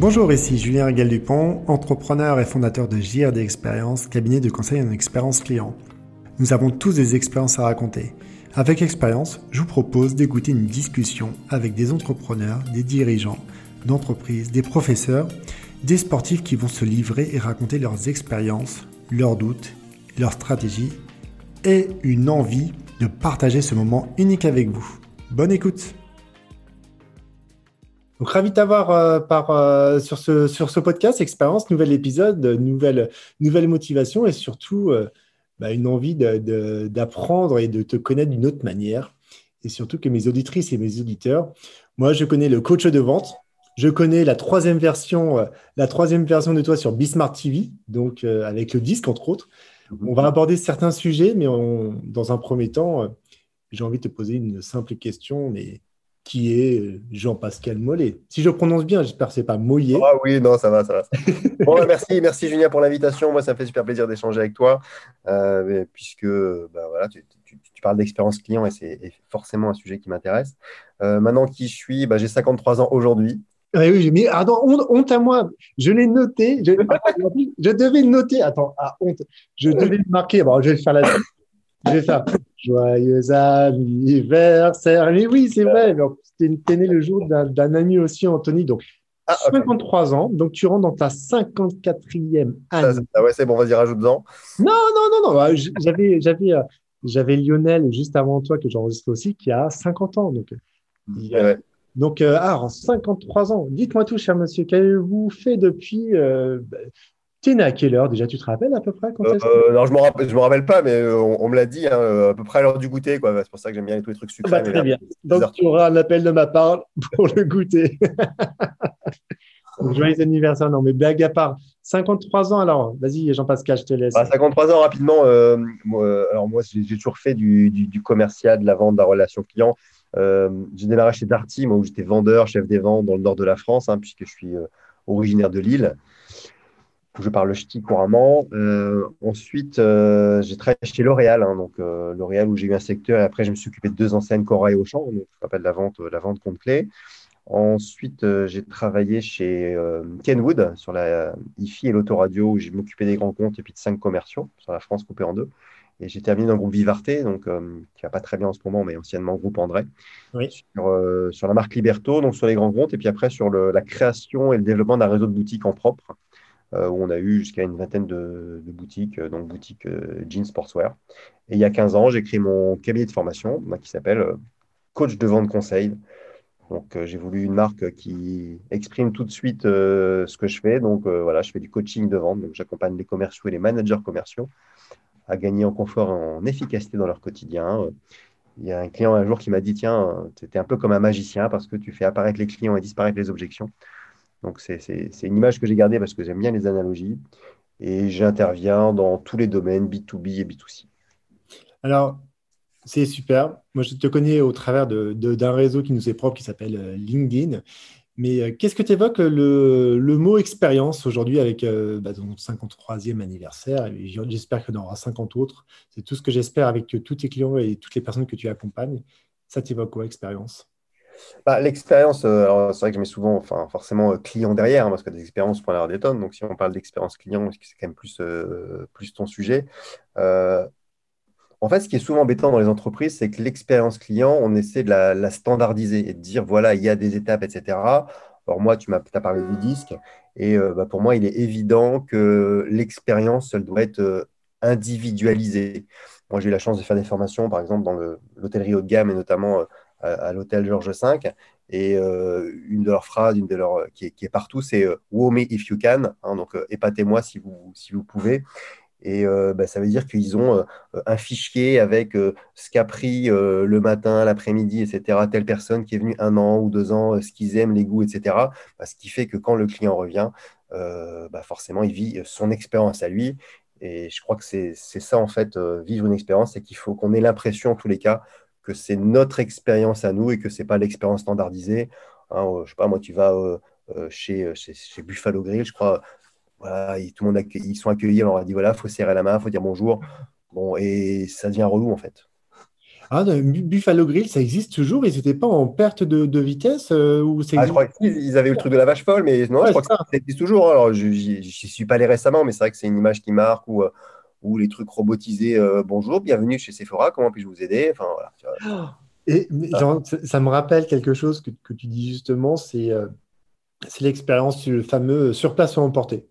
Bonjour, ici Julien Régal Dupont, entrepreneur et fondateur de JRD Expérience, cabinet de conseil en expérience client. Nous avons tous des expériences à raconter. Avec Expérience, je vous propose d'écouter une discussion avec des entrepreneurs, des dirigeants d'entreprises, des professeurs, des sportifs qui vont se livrer et raconter leurs expériences, leurs doutes, leurs stratégies et une envie de partager ce moment unique avec vous. Bonne écoute donc, ravi de t'avoir euh, par, euh, sur, ce, sur ce podcast, expérience, nouvel épisode, nouvelle, nouvelle motivation et surtout euh, bah, une envie d'apprendre et de te connaître d'une autre manière. Et surtout que mes auditrices et mes auditeurs, moi, je connais le coach de vente. Je connais la troisième version, la troisième version de toi sur Bismart TV, donc avec le disque entre autres. On va aborder certains sujets, mais dans un premier temps, j'ai envie de te poser une simple question, mais qui est Jean-Pascal Mollet. Si je prononce bien, j'espère que ce n'est pas Moyer. Ah oui, non, ça va, ça va. bon, bah, merci, merci Julien pour l'invitation. Moi, ça me fait super plaisir d'échanger avec toi, euh, puisque bah, voilà, tu, parles d'expérience client et c'est forcément un sujet qui m'intéresse. Euh, maintenant, qui je suis bah, J'ai 53 ans aujourd'hui. Oui, oui, mais attends, honte, à moi. Je l'ai noté. Je, je, devais le noter. Attends, ah, honte. Je devais le marquer. Bon, je vais le faire là-dessus. Vais faire joyeux anniversaire. Mais oui, c'est vrai. Tu es né le jour d'un ami aussi, Anthony. Donc, 53 ah, ans. Donc, tu rentres dans ta 54e année. Ah ouais, c'est bon, vas-y, rajoute-en. Non, non, non, non. Ah, j'avais, j'avais, euh, j'avais Lionel juste avant toi que j'enregistre aussi qui a 50 ans. Donc, donc euh, ah, en 53 ans. Dites-moi tout, cher monsieur, qu'avez-vous fait depuis euh, né à quelle heure déjà Tu te rappelles à peu près quand euh, Non, je ne me, rappelle, me rappelle pas, mais euh, on, me l'a dit hein, à peu près à l'heure du goûter. C'est pour ça que j'aime bien tous les trucs sucrés. Bah, très bien. Donc tu auras un appel de ma part pour le goûter. joyeux anniversaire. Non, mais blague à part. 53 ans, alors, vas-y, Jean-Pascal, je te laisse. 53 bah, ans, rapidement. Euh, moi, alors, moi, j'ai toujours fait du, du, commercial, de la vente, de la relation client. j'ai démarré chez Darty, moi, où j'étais vendeur, chef des ventes dans le nord de la France, hein, puisque je suis originaire de Lille je parle ch'ti couramment. Euh, ensuite, euh, j'ai travaillé chez L'Oréal, hein, donc euh, L'Oréal où j'ai eu un secteur et après je me suis occupé de deux enseignes Cora et Auchan, donc je rappelle la vente, la vente compte clé. Ensuite, j'ai travaillé chez Kenwood sur la IFI et l'autoradio où j'ai m'occupé des grands comptes et puis de cinq commerciaux sur la France coupée en deux. Et j'ai terminé dans le groupe Vivarté, donc, qui va pas très bien en ce moment, mais anciennement groupe André, sur, sur, la marque Liberto, donc sur les grands comptes, et puis après sur le, la création et le développement d'un réseau de boutiques en propre, euh, où on a eu jusqu'à une vingtaine de, boutiques, euh, donc boutiques euh, jeans sportswear. Et il y a 15 ans, j'ai créé mon cabinet de formation qui s'appelle Coach de vente conseil. Donc, j'ai voulu une marque qui exprime tout de suite ce que je fais. Donc, voilà, je fais du coaching de vente. Donc, j'accompagne les commerciaux et les managers commerciaux à gagner en confort et en efficacité dans leur quotidien. Il y a un client un jour qui m'a dit Tiens, tu étais un peu comme un magicien parce que tu fais apparaître les clients et disparaître les objections. Donc, c'est une image que j'ai gardée parce que j'aime bien les analogies. Et j'interviens dans tous les domaines, B2B et B2C. Alors, c'est super. Moi, je te connais au travers d'un réseau qui nous est propre, qui s'appelle euh, LinkedIn. Mais euh, qu'est-ce que tu évoques le, mot expérience aujourd'hui avec euh, bah, ton 53e anniversaire? J'espère que tu en aura 50 autres. C'est tout ce que j'espère avec tous tes clients et toutes les personnes que tu accompagnes. Ça t'évoque quoi, expérience? Bah, L'expérience, euh, c'est vrai que je mets souvent enfin, forcément euh, client derrière, hein, parce que des expériences, pour avoir des tonnes. Donc, si on parle d'expérience client, c'est quand même plus, euh, plus ton sujet. en fait, ce qui est souvent embêtant dans les entreprises, c'est que l'expérience client, on essaie de la, standardiser et de dire, voilà, il y a des étapes, etc. Or, moi, tu m'as as parlé du disque. Et bah, pour moi, il est évident que l'expérience, elle doit être individualisée. Moi, j'ai eu la chance de faire des formations, par exemple, dans l'hôtellerie haut de gamme et notamment à, l'hôtel Georges V. Et euh, une de leurs phrases, une de leurs, qui, est, partout, c'est euh, Wow me if you can. Hein, donc, euh, épatez-moi si vous, si vous pouvez. Et bah, ça veut dire qu'ils ont un fichier avec ce qu'a pris le matin, l'après-midi, etc. Telle personne qui est venue un an ou deux ans, ce qu'ils aiment, les goûts, etc. Bah, ce qui fait que quand le client revient, bah, forcément, il vit son expérience à lui. Et je crois que c'est ça, en fait, vivre une expérience, c'est qu'il faut qu'on ait l'impression, en tous les cas, que c'est notre expérience à nous et que ce n'est pas l'expérience standardisée. Hein, euh, je sais pas, moi, tu vas euh, euh, chez, chez, Buffalo Grill, je crois, voilà, tout le monde ils sont accueillis, on leur a dit voilà, il faut serrer la main, il faut dire bonjour. Bon, et ça devient relou en fait. Ah, Buffalo Grill, ça existe toujours Ils n'étaient pas en perte de, vitesse euh, ou ah, Je crois qu'ils avaient eu le truc de la vache folle, mais non, je crois que ça existe toujours. Alors, je n'y suis pas allé récemment, mais c'est vrai que c'est une image qui marque ou ou les trucs robotisés. Euh, bonjour, bienvenue chez Sephora, comment puis-je vous aider? Enfin, voilà, Et ça me rappelle quelque chose que, que tu dis justement, c'est euh, l'expérience du fameux sur place ou emporté.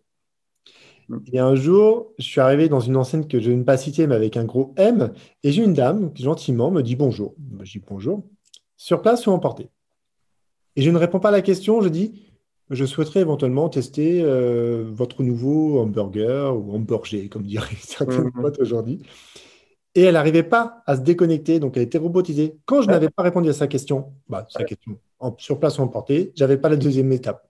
Mm. Et un jour, je suis arrivé dans une enseigne que je ne vais pas citer, mais avec un gros M, et j'ai une dame qui gentiment me dit bonjour. Je dis bonjour, sur place ou emporté Et je ne réponds pas à la question, je dis je souhaiterais éventuellement tester euh, votre nouveau hamburger ou hamburger, comme diraient certains potes aujourd'hui. Et elle n'arrivait pas à se déconnecter, donc elle était robotisée. Quand je n'avais pas répondu à sa question, bah, sa question sur place ou emporté, je n'avais pas la deuxième étape.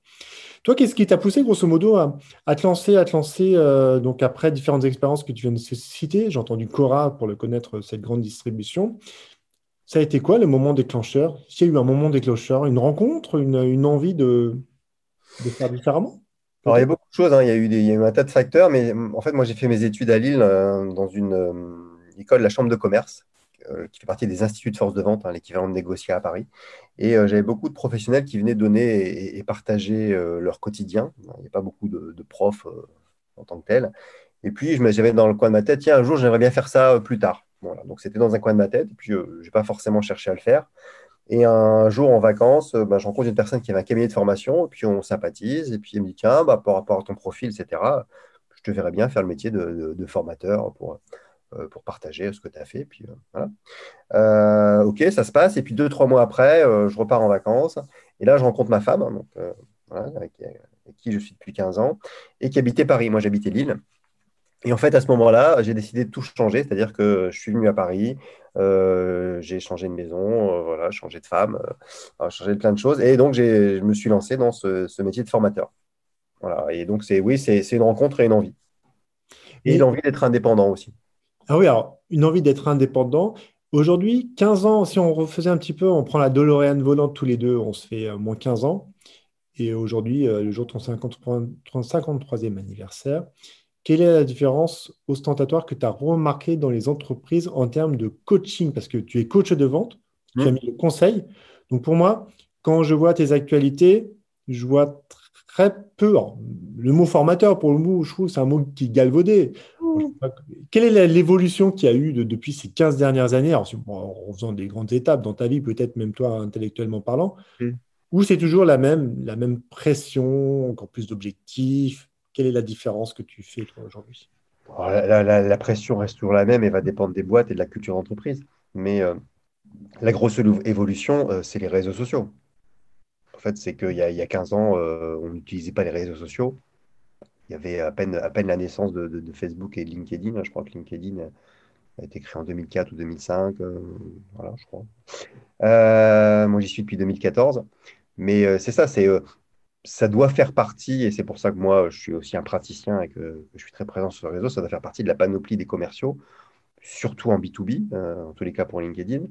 Toi, qu'est-ce qui t'a poussé, grosso modo, à, te lancer, à te lancer euh, donc après différentes expériences que tu viens de citer? J'ai entendu Cora pour le connaître, cette grande distribution. Ça a été quoi le moment déclencheur? S'il y a eu un moment déclencheur, une rencontre, une envie de, de faire différemment Alors, il y a beaucoup de choses, hein. il, y a eu des, il y a eu un tas de facteurs, mais en fait, moi, j'ai fait mes études à Lille euh, dans une euh, école, la Chambre de commerce, euh, qui fait partie des instituts de force de vente, hein, l'équivalent de négocier à Paris. Et j'avais beaucoup de professionnels qui venaient donner et, partager leur quotidien. Il n'y a pas beaucoup de, profs en tant que tels. Et puis, j'avais dans le coin de ma tête, tiens, un jour, j'aimerais bien faire ça plus tard. Voilà. Donc, c'était dans un coin de ma tête. Et puis, je n'ai pas forcément cherché à le faire. Et un jour en vacances, euh, bah, je rencontre une personne qui avait un cabinet de formation, et puis on sympathise, et puis il me dit Tiens, bah, par rapport à ton profil, etc., je te verrais bien faire le métier de, formateur pour, euh, pour partager ce que tu as fait. Puis, euh, voilà. ok, ça se passe. Et puis deux, trois mois après, je repars en vacances. Et là, je rencontre ma femme, donc, avec, qui je suis depuis 15 ans, et qui habitait Paris. Moi, j'habitais Lille. Et en fait, à ce moment-là, j'ai décidé de tout changer, c'est-à-dire que je suis venu à Paris, euh, j'ai changé de maison, euh, voilà, changé de femme, euh, changé de plein de choses, et donc je me suis lancé dans ce, métier de formateur. Voilà, et donc c'est oui, c'est une rencontre et une envie, et, l'envie d'être indépendant aussi. Ah oui, alors une envie d'être indépendant. Aujourd'hui, 15 ans, si on refaisait un petit peu, on prend la DeLorean volante tous les deux, on se fait moins 15 ans. Et aujourd'hui, le jour de ton 53e anniversaire, quelle est la différence ostentatoire que tu as remarquée dans les entreprises en termes de coaching? Parce que tu es coach de vente, tu as mis le conseil. Donc pour moi, quand je vois tes actualités, je vois très peu. le mot formateur, pour le mot, je trouve c'est un mot qui est galvaudé. Mmh. Quelle est l'évolution qu'il y a eu depuis ces 15 dernières années? En faisant des grandes étapes dans ta vie, peut-être même toi intellectuellement parlant, mmh. ou c'est toujours la même, la même pression, encore plus d'objectifs quelle est la différence que tu fais toi aujourd'hui? La, pression reste toujours la même et va dépendre des boîtes et de la culture d'entreprise. Mais euh, la grosse évolution, euh, c'est les réseaux sociaux. En fait, c'est qu'il y, a 15 ans, euh, on n'utilisait pas les réseaux sociaux. Il y avait à peine, la naissance de, Facebook et LinkedIn. Je crois que LinkedIn a été créé en 2004 ou 2005. voilà, je crois. moi, j'y suis depuis 2014. Mais c'est ça, c'est ça doit faire partie, et c'est pour ça que moi, je suis aussi un praticien et que, je suis très présent sur le réseau, ça doit faire partie de la panoplie des commerciaux, surtout en B2B, euh, en tous les cas pour LinkedIn.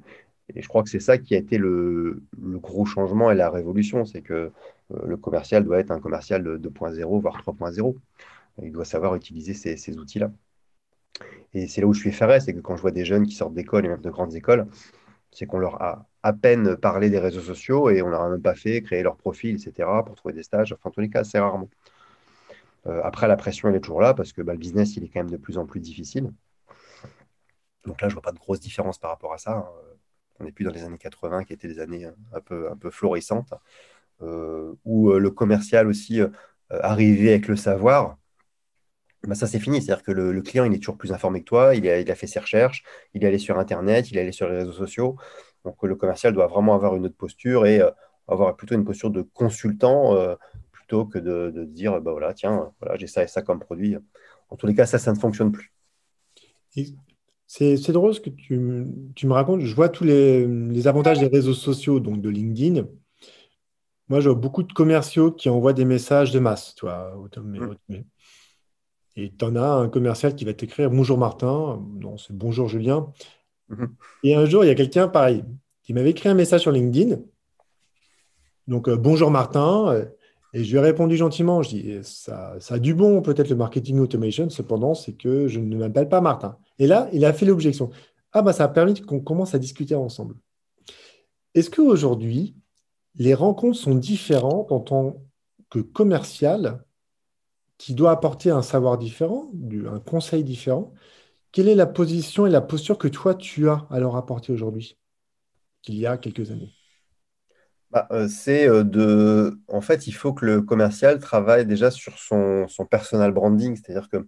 Et je crois que c'est ça qui a été le, gros changement et la révolution, c'est que euh, le commercial doit être un commercial de 2.0, voire 3.0. Il doit savoir utiliser ces, outils-là. Et c'est là où je suis effaré, c'est que quand je vois des jeunes qui sortent d'école et même de grandes écoles, c'est qu'on leur a à peine parlé des réseaux sociaux et on leur a même pas fait créer leur profil, etc., pour trouver des stages. Enfin, en tous les cas, assez rarement. Euh, après, la pression, elle est toujours là parce que bah, le business, il est quand même de plus en plus difficile. Donc là, je vois pas de grosse différence par rapport à ça. Hein. On n'est plus dans les années 80 qui étaient des années un peu, un peu florissantes, euh, où euh, le commercial aussi arrivait avec le savoir bah, ça c'est fini. C'est-à-dire que le, client, il est toujours plus informé que toi, il a, fait ses recherches, il est allé sur Internet, il est allé sur les réseaux sociaux. Donc le commercial doit vraiment avoir une autre posture et euh, avoir plutôt une posture de consultant euh, plutôt que de, dire, bah voilà, tiens, voilà, j'ai ça et ça comme produit. En tous les cas, ça, ça ne fonctionne plus. C'est drôle ce que tu, me racontes. Je vois tous les, avantages des réseaux sociaux, donc de LinkedIn. Moi, je vois beaucoup de commerciaux qui envoient des messages de masse. Toi, mmh. Et tu en as un commercial qui va t'écrire Bonjour Martin, non, c'est Bonjour Julien. Mhm. Et un jour, il y a quelqu'un pareil qui m'avait écrit un message sur LinkedIn. Donc, euh, Bonjour Martin. Euh, et je lui ai répondu gentiment. Je dis ça, ça a du bon, peut-être le marketing automation. Cependant, c'est que je ne m'appelle pas Martin. Et là, il a fait l'objection. Ah bah ça a permis qu'on commence à discuter ensemble. Est-ce qu'aujourd'hui, les rencontres sont différentes en tant que commercial qui doit apporter un savoir différent, un conseil différent Quelle est la position et la posture que toi, tu as à leur apporter aujourd'hui qu'il y a quelques années? Bah, euh, c'est euh, de. En fait, il faut que le commercial travaille déjà sur son, son personal branding, c'est-à-dire que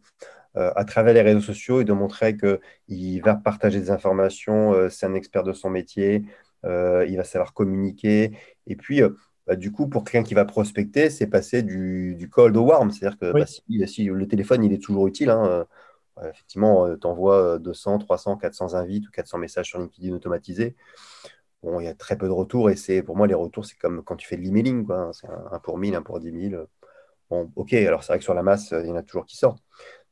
euh, à travers les réseaux sociaux, il doit montrer qu'il va partager des informations, c'est un expert de son métier, il va savoir communiquer. Et puis, bah, du coup, pour quelqu'un qui va prospecter, c'est passer du, cold au warm, c'est-à-dire que bah, si, le téléphone il est toujours utile, hein, effectivement, tu envoies 200, 300, 400 invites ou 400 messages sur LinkedIn automatisés. Bon, il y a très peu de retours et c'est pour moi les retours c'est comme quand tu fais de l'emailing. Hein. C'est un, pour 1000, un pour 10 000. Bon, ok, alors c'est vrai que sur la masse il y en a toujours qui sortent.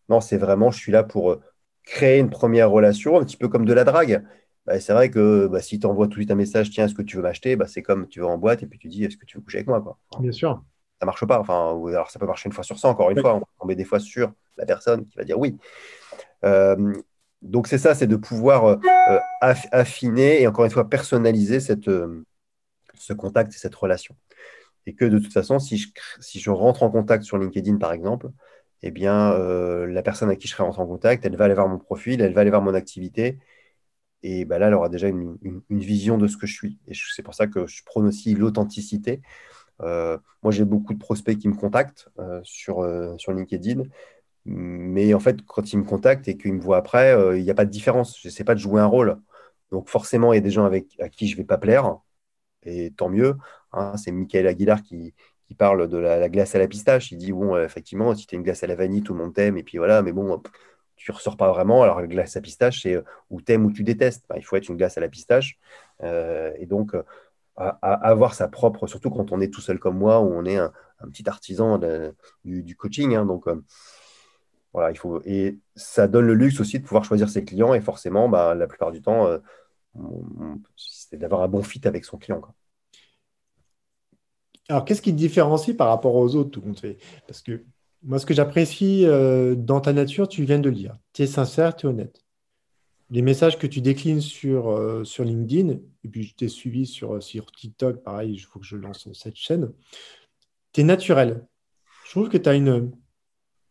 Non, c'est vraiment je suis là pour euh, créer une première relation, un petit peu comme de la drague. Bah, c'est vrai que bah, si tu envoies tout de suite un message, tiens, est-ce que tu veux m'acheter? Bah, C'est comme tu vas en boîte et puis tu dis, est-ce que tu veux coucher avec moi. Bien sûr. Ça marche pas. Enfin, alors ça peut marcher une fois sur 100, encore une fois. On va tomber des fois sur la personne qui va dire oui. Euh, donc c'est ça, c'est de pouvoir euh, euh, affiner et encore une fois personnaliser cette, euh, ce contact et cette relation. Et que de toute façon, si je, si je rentre en contact sur LinkedIn par exemple, eh bien la personne à qui je serai rentré en contact, elle va aller voir mon profil, elle va aller voir mon activité. Et ben là, elle aura déjà une, vision de ce que je suis. Et c'est pour ça que je prône aussi l'authenticité. Moi, j'ai beaucoup de prospects qui me contactent sur, sur LinkedIn mais en fait, quand ils me contactent et qu'ils me voient après, euh, il n'y a pas de différence. Je sais pas de jouer un rôle. Donc forcément, il y a des gens avec, à qui je ne vais pas plaire. Et tant mieux. Hein. c'est Michael Aguilar qui, parle de la, glace à la pistache. Il dit, bon, effectivement, si tu as une glace à la vanille, tout le monde t'aime. Et puis voilà, mais bon, tu ne ressors pas vraiment. Alors la glace à pistache, c'est ou t'aimes ou tu détestes. il faut être une glace à la pistache. Euh, et donc, avoir sa propre, surtout quand on est tout seul comme moi, où on est un, petit artisan du, coaching. Hein. donc, euh, voilà, il faut, et ça donne le luxe aussi de pouvoir choisir ses clients et forcément, bah, la plupart du temps, euh, c'est d'avoir un bon fit avec son client. Alors, qu'est-ce qui te différencie par rapport aux autres, tout compte fait? Parce que moi, ce que j'apprécie euh, dans ta nature, tu viens de le dire. Tu es sincère, tu es honnête. Les messages que tu déclines sur, euh, sur LinkedIn, et puis je t'ai suivi sur, sur TikTok, pareil, il faut que je lance cette chaîne, tu es naturel. Je trouve que tu as une,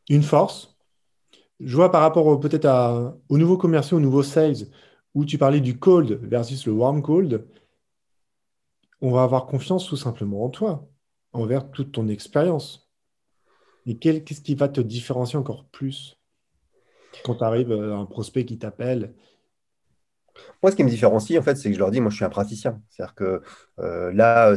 une force, je vois par rapport peut-être aux nouveaux commerciaux, aux nouveaux sales, où tu parlais du cold versus le warm cold, on va avoir confiance tout simplement en toi, envers toute ton expérience. Et qu'est-ce qui va te différencier encore plus? Quand tu arrives à un prospect qui t'appelle moi, ce qui me différencie, en fait, c'est que je leur dis, moi, je suis un praticien. C'est-à-dire que euh, là,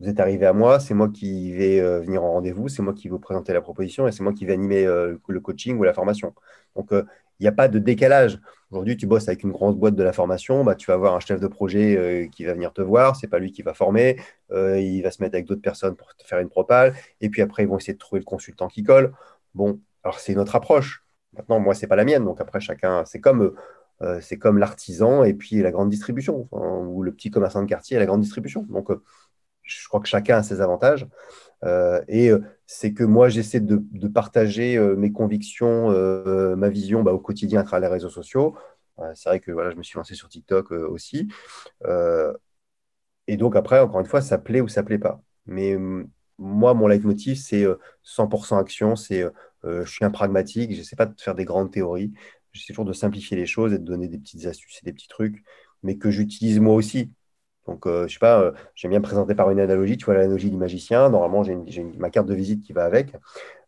vous êtes arrivé à moi, c'est moi qui vais euh, venir en rendez-vous, c'est moi qui vais vous présenter la proposition et c'est moi qui vais animer euh, le coaching ou la formation. Donc, euh, il n'y a pas de décalage. Aujourd'hui, tu bosses avec une grande boîte de la formation, bah, tu vas avoir un chef de projet qui va venir te voir, c'est pas lui qui va former, il va se mettre avec d'autres personnes pour te faire une propale, et puis après, ils vont essayer de trouver le consultant qui colle. Bon, alors c'est notre approche. Maintenant, moi, c'est pas la mienne, donc après, chacun, c'est comme c'est comme l'artisan et puis la grande distribution, ou le petit commerçant de quartier et la grande distribution. Donc, je crois que chacun a ses avantages. Euh, et euh, c'est que moi, j'essaie de, partager euh, mes convictions, ma vision bah, au quotidien à travers les réseaux sociaux. c'est vrai que voilà, je me suis lancé sur TikTok aussi. et donc après, encore une fois, ça plaît ou ça plaît pas. Mais moi, mon leitmotiv, c'est 100% action. C'est je suis un pragmatique. Je sais pas de faire des grandes théories. J'essaie toujours de simplifier les choses et de donner des petites astuces et des petits trucs, mais que j'utilise moi aussi. Donc, je euh, je sais pas, euh, j'aime bien présenter par une analogie. Tu vois, l'analogie du magicien. Normalement, j'ai ma carte de visite qui va avec.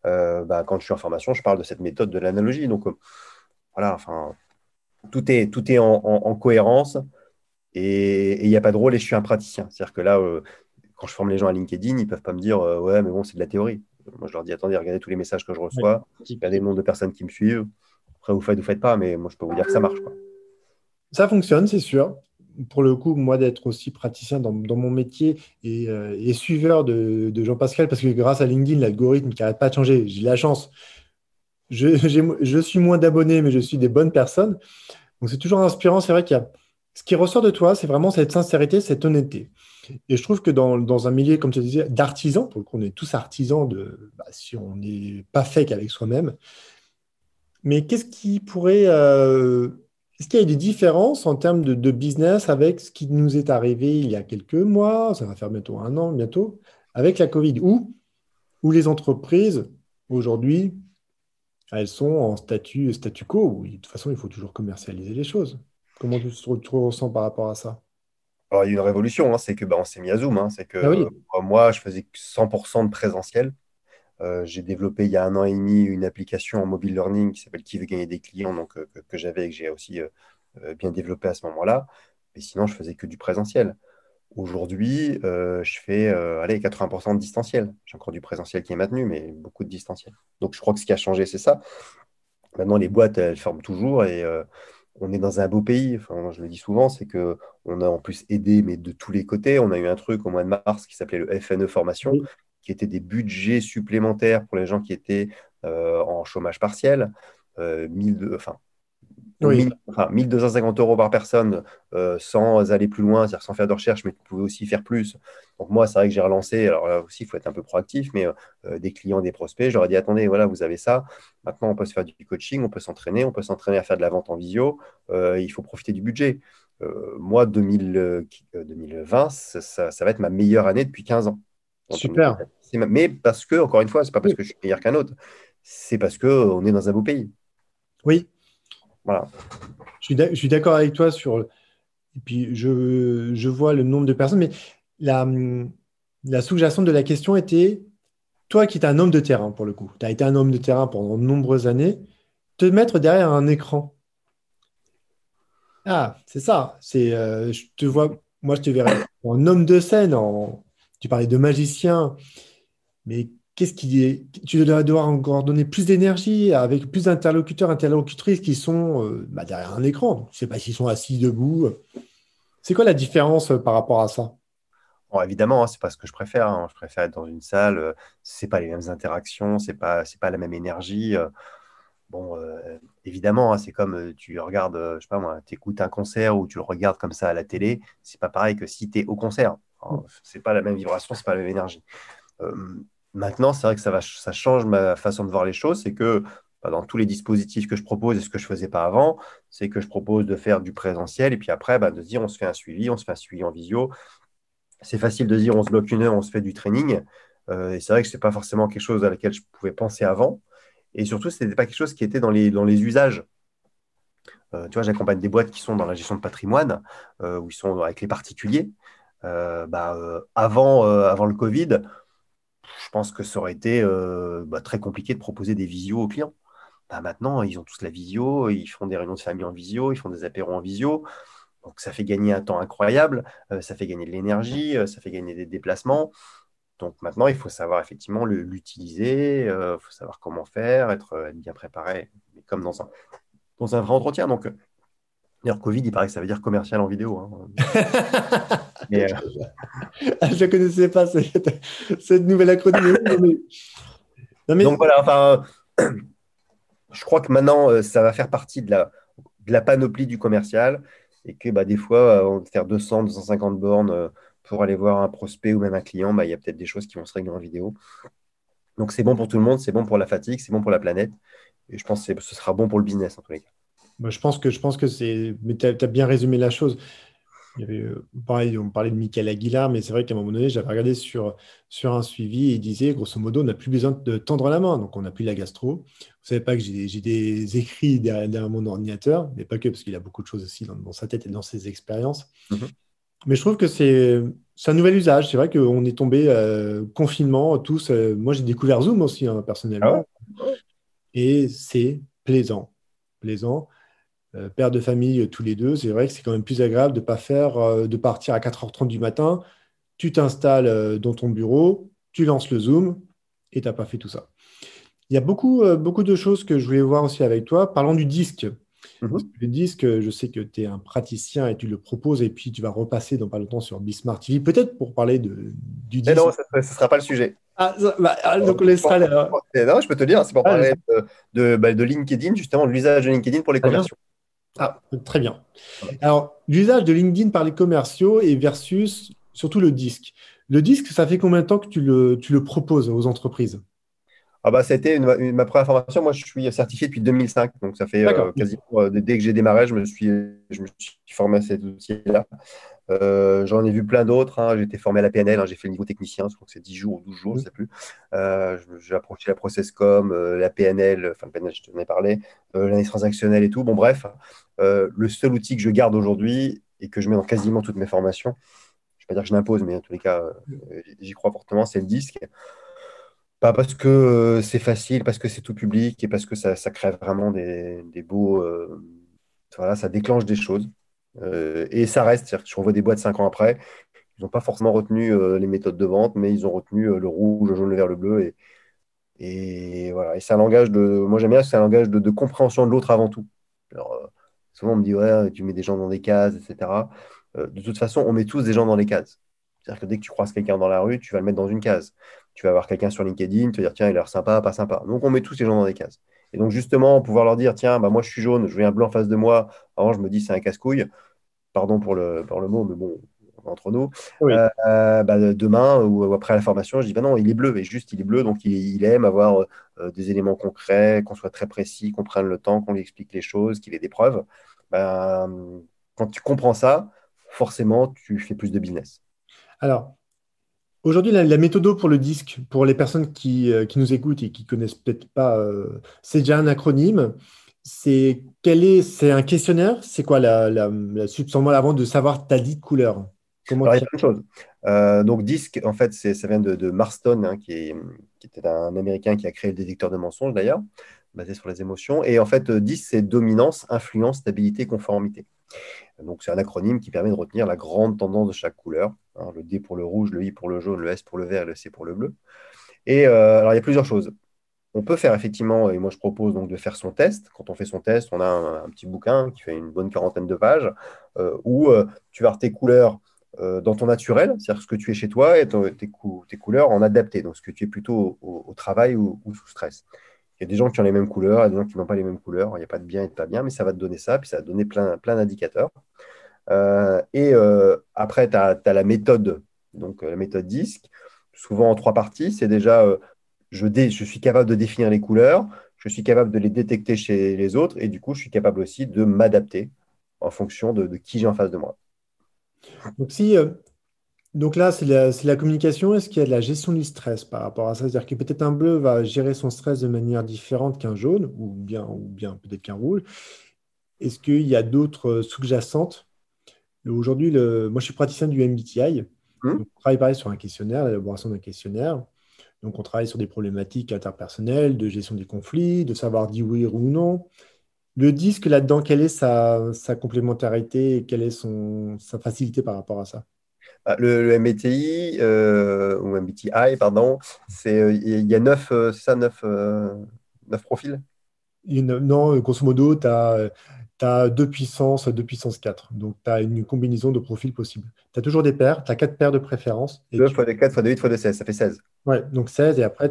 Euh, bah, quand je suis en formation, je parle de cette méthode de l'analogie. Donc, voilà, enfin, tout est, tout est en, cohérence et il n'y a pas de rôle et je suis un praticien. C'est-à-dire que là, quand je forme les gens à LinkedIn, ils ne peuvent pas me dire Ouais, mais bon, c'est de la théorie. Moi, je leur dis Attendez, regardez tous les messages que je reçois, regardez le nombre de personnes qui me suivent. Après, vous faites ou vous faites pas, mais moi, je peux vous dire que ça marche. Ça fonctionne, c'est sûr pour le coup, moi, d'être aussi praticien dans, mon métier et, euh, suiveur de, Jean-Pascal, parce que grâce à LinkedIn, l'algorithme qui n'arrête pas de changer, j'ai la chance. Je, suis moins d'abonnés, mais je suis des bonnes personnes. Donc, c'est toujours inspirant. C'est vrai qu'il y a ce qui ressort de toi, c'est vraiment cette sincérité, cette honnêteté. Et je trouve que dans, un milieu, comme tu disais, d'artisans, donc on est tous artisans de, bah, si on n'est pas fake avec soi-même, mais qu'est-ce qui pourrait euh, est-ce qu'il y a des différences en termes de, business avec ce qui nous est arrivé il y a quelques mois, ça va faire bientôt un an, bientôt, avec la Covid, où, où les entreprises, aujourd'hui, elles sont en statut, statu quo, où de toute façon, il faut toujours commercialiser les choses. Comment tu te ressens par rapport à ça? Alors, il y a une révolution, hein, c'est que bah, on s'est mis à Zoom. Hein, c'est que ah euh, moi, je faisais 100% de présentiel. Euh, j'ai développé il y a un an et demi une application en mobile learning qui s'appelle Qui veut gagner des clients, donc, euh, que, j'avais et que j'ai aussi bien développé à ce moment-là. Mais sinon, je faisais que du présentiel. Aujourd'hui, je fais allez, 80% de distanciel. J'ai encore du présentiel qui est maintenu, mais beaucoup de distanciel. Donc, je crois que ce qui a changé, c'est ça. Maintenant, les boîtes, elles ferment toujours et on est dans un beau pays. Enfin, je le dis souvent, c'est que on a en plus aidé, mais de tous les côtés. On a eu un truc au mois de mars qui s'appelait le FNE Formation, qui était des budgets supplémentaires pour les gens qui étaient euh, en chômage partiel. Euh, 1000, enfin, 1250 euros par personne euh, sans aller plus loin, c'est-à-dire sans faire de recherche, mais tu pouvais aussi faire plus. Donc moi, c'est vrai que j'ai relancé, alors là aussi, il faut être un peu proactif, mais euh, des clients, des prospects, j'aurais dit, attendez, voilà, vous avez ça, maintenant on peut se faire du coaching, on peut s'entraîner, on peut s'entraîner à faire de la vente en visio, euh, il faut profiter du budget. moi, 2020, ça, ça, va être ma meilleure année depuis 15 ans. Super. Mais parce que, encore une fois, c'est pas parce que je suis meilleur qu'un autre, c'est parce qu'on est dans un beau pays. Oui, Je suis d'accord avec toi sur. Et puis, je, vois le nombre de personnes, mais la, sous-jacente de la question était toi qui es un homme de terrain, pour le coup, tu as été un homme de terrain pendant de nombreuses années, te mettre derrière un écran. Ah, c'est ça. C'est, euh, je te vois, moi, je te verrais en homme de scène, tu parlais de magicien, mais qu'est-ce qui est Tu dois devoir encore donner plus d'énergie avec plus d'interlocuteurs, interlocutrices qui sont euh, bah, derrière un écran. Je ne sais pas s'ils sont assis debout. C'est quoi la différence euh, par rapport à ça? Évidemment, hein, c'est pas ce que je préfère. Hein. Je préfère être dans une salle. Euh, c'est pas les mêmes interactions, c'est pas c'est pas la même énergie. Bon, évidemment, hein, c'est comme tu regardes, je sais pas moi, écoutes un concert ou tu le regardes comme ça à la télé. C'est pas pareil que si tu es au concert. C'est pas la même vibration, c'est pas la même énergie. Maintenant, c'est vrai que ça, change ma façon de voir les choses. C'est que bah, dans tous les dispositifs que je propose et ce que je faisais pas avant, c'est que je propose de faire du présentiel et puis après, bah, de dire on se fait un suivi, on se fait un suivi en visio. C'est facile de dire on se bloque une heure, on se fait du training. Euh, et c'est vrai que ce n'est pas forcément quelque chose à laquelle je pouvais penser avant. Et surtout, ce n'était pas quelque chose qui était dans les, dans les usages. Euh, tu vois, j'accompagne des boîtes qui sont dans la gestion de patrimoine, euh, où ils sont avec les particuliers. Bah, avant, avant le Covid, je pense que ça aurait été euh, bah, très compliqué de proposer des visios aux clients. Bah, maintenant, ils ont tous la visio, ils font des réunions de famille en visio, ils font des apéros en visio. Donc, ça fait gagner un temps incroyable, euh, ça fait gagner de l'énergie, euh, ça fait gagner des déplacements. Donc, maintenant, il faut savoir effectivement l'utiliser, il faut savoir comment faire, être, bien préparé, comme dans un, dans un vrai entretien. Donc, D'ailleurs, Covid, il paraît que ça veut dire commercial en vidéo. Hein. Euh, je ne connaissais pas cette, cette nouvelle acronyme. Donc voilà, enfin, je crois que maintenant, euh, ça va faire partie de la, de la panoplie du commercial et que bah, des fois, on faire 200, 250 bornes euh, pour aller voir un prospect ou même un client, bah, il y a peut-être des choses qui vont se régler en vidéo. Donc c'est bon pour tout le monde, c'est bon pour la fatigue, c'est bon pour la planète. Et je pense que ce sera bon pour le business en tous les cas. Bah, je pense que, je pense que c'est. Mais tu as, bien résumé la chose. Il y avait, euh, pareil, on parlait de Michael Aguilar, mais c'est vrai qu'à un moment donné, j'avais regardé sur, sur un suivi et il disait, grosso modo, on n'a plus besoin de tendre la main. Donc, on n'a plus la gastro. Vous ne savez pas que j'ai des écrits derrière, mon ordinateur, mais pas que, parce qu'il a beaucoup de choses aussi dans, sa tête et dans ses expériences. Mm-hmm. Mais je trouve que c'est un nouvel usage. C'est vrai qu'on est tombé euh, confinement tous. Euh, moi, j'ai découvert Zoom aussi, hein, personnellement. Ah et c'est plaisant. Plaisant. Euh, père de famille euh, tous les deux, c'est vrai que c'est quand même plus agréable de pas faire, euh, de partir à 4h30 du matin, tu t'installes dans ton bureau, tu lances le Zoom et tu n'as pas fait tout ça. Il y a beaucoup, beaucoup de choses que je voulais voir aussi avec toi. Parlons du disque. Mhm. Le disque, je sais que tu es un praticien et tu le proposes, et puis tu vas repasser dans pas longtemps sur Bismart TV, peut-être pour parler de, du disque. Mais non, ce ne sera pas le sujet. Ah, bah, ah, donc on laissera Non, je peux te dire, c'est pour ah, parler de, bah, de, LinkedIn, justement, de l'usage de LinkedIn pour les commerciaux. Ah, très bien. Alors, l'usage de LinkedIn par les commerciaux et versus surtout le disque. Le disque, ça fait combien de temps que tu le, tu le proposes aux entreprises? Ah bah, ça a été ma première formation. Moi, je suis certifié depuis 2005. Donc, ça fait euh, quasiment, euh, dès que j'ai démarré, je me suis, je me suis formé à cet outil-là. Euh, j'en ai vu plein d'autres. Hein. J'ai été formé à la PNL. Hein. J'ai fait le niveau technicien. Je crois que c'est 10 jours ou 12 jours, je ne sais plus. j'ai approché la Processcom, la PNL. Enfin, la PNL, je te en ai parlé. L'analyse transactionnelle et tout. Bon, bref. le seul outil que je garde aujourd'hui et que je mets dans quasiment toutes mes formations, je ne vais pas dire que je l'impose, mais en tous les cas, j'y crois fortement, c'est le disque. Pas parce que euh, c'est facile, parce que c'est tout public et parce que ça, crée vraiment des, beaux. Euh, voilà, ça déclenche des choses. Euh, et ça reste. C'est-à-dire que je revois des boîtes cinq ans après, ils n'ont pas forcément retenu les méthodes de vente, mais ils ont retenu le rouge, le jaune, le vert, le bleu. Et, et voilà. Et c'est un langage de. Moi, j'aime bien, c'est un langage de, compréhension de l'autre avant tout. Alors, souvent, on me dit, ouais, tu mets des gens dans des cases, etc. de toute façon, on met tous des gens dans les cases. C'est-à-dire que dès que tu croises quelqu'un dans la rue, tu vas le mettre dans une case tu vas avoir quelqu'un sur LinkedIn, te dire tiens, il a l'air sympa, pas sympa. Donc on met tous ces gens dans des cases. Et donc justement, pouvoir leur dire tiens, bah, moi je suis jaune, je veux un blanc en face de moi. Avant, je me dis c'est un casse-couille. Pardon pour le, pour le mot, mais bon, entre nous. Euh, bah, demain ou après la formation, je dis bah non, il est bleu, et juste il est bleu, donc il, aime avoir euh, des éléments concrets, qu'on soit très précis, qu'on prenne le temps, qu'on lui explique les choses, qu'il ait des preuves. Bah, quand tu comprends ça, forcément, tu fais plus de business. Alors, Aujourd'hui, la, méthode pour le disque, pour les personnes qui, euh, nous écoutent et qui connaissent peut-être pas, euh, c'est déjà un acronyme. C'est quel est, c'est un questionnaire? C'est quoi la, la, la substance avant de savoir ta dite couleur? Comment Alors, il y a plein de choses. Euh, donc, disque, en fait, ça vient de, Marston, hein, qui, est, qui, était un Américain qui a créé le détecteur de mensonges d'ailleurs, basé sur les émotions. Et en fait, disque, c'est dominance, influence, stabilité, conformité. Donc, c'est un acronyme qui permet de retenir la grande tendance de chaque couleur. Hein, le D pour le rouge, le I pour le jaune, le S pour le vert et le C pour le bleu. Et euh, alors, il y a plusieurs choses. On peut faire effectivement, et moi je propose donc de faire son test. Quand on fait son test, on a un, petit bouquin qui fait une bonne quarantaine de pages euh, où euh, tu vas tes couleurs dans ton naturel, c'est-à-dire ce que tu es chez toi, et tes, couleurs en adapté, donc ce que tu es plutôt au, travail ou, sous stress. Il y a des gens qui ont les mêmes couleurs, il y a des gens qui n'ont pas les mêmes couleurs. Il n'y a pas de bien et de pas bien, mais ça va te donner ça, puis ça va te donner plein, plein d'indicateurs. Euh, et euh, après, tu as, la méthode, donc euh, la méthode disque, souvent en trois parties. C'est déjà, je, je suis capable de définir les couleurs, je suis capable de les détecter chez les autres, et du coup, je suis capable aussi de m'adapter en fonction de, qui j'ai en face de moi. Donc, si, donc là, c'est la, la, communication. Est-ce qu'il y a de la gestion du stress par rapport à ça? C'est-à-dire que peut-être un bleu va gérer son stress de manière différente qu'un jaune, ou bien, ou bien peut-être qu'un rouge. Est-ce qu'il y a d'autres sous-jacentes? Aujourd'hui, moi, je suis praticien du MBTI. Hum. on travaille pareil sur un questionnaire, l'élaboration d'un questionnaire. Donc, on travaille sur des problématiques interpersonnelles, de gestion des conflits, de savoir dire oui ou non. Le disque, là-dedans, quelle est sa, complémentarité et quelle est son, sa facilité par rapport à ça? Bah, le, MBTI, euh, ou MBTI, pardon, c'est il y a neuf, euh, ça, neuf, euh, neuf profils? Non, grosso modo, tu as as deux puissances, deux puissance 4. Donc, tu as une combinaison de profils possibles. Tu as toujours des paires, tu as quatre paires de préférences. 2 fois de 4 fois de 8 fois de 16, ça fait 16. Ouais, donc 16, et après,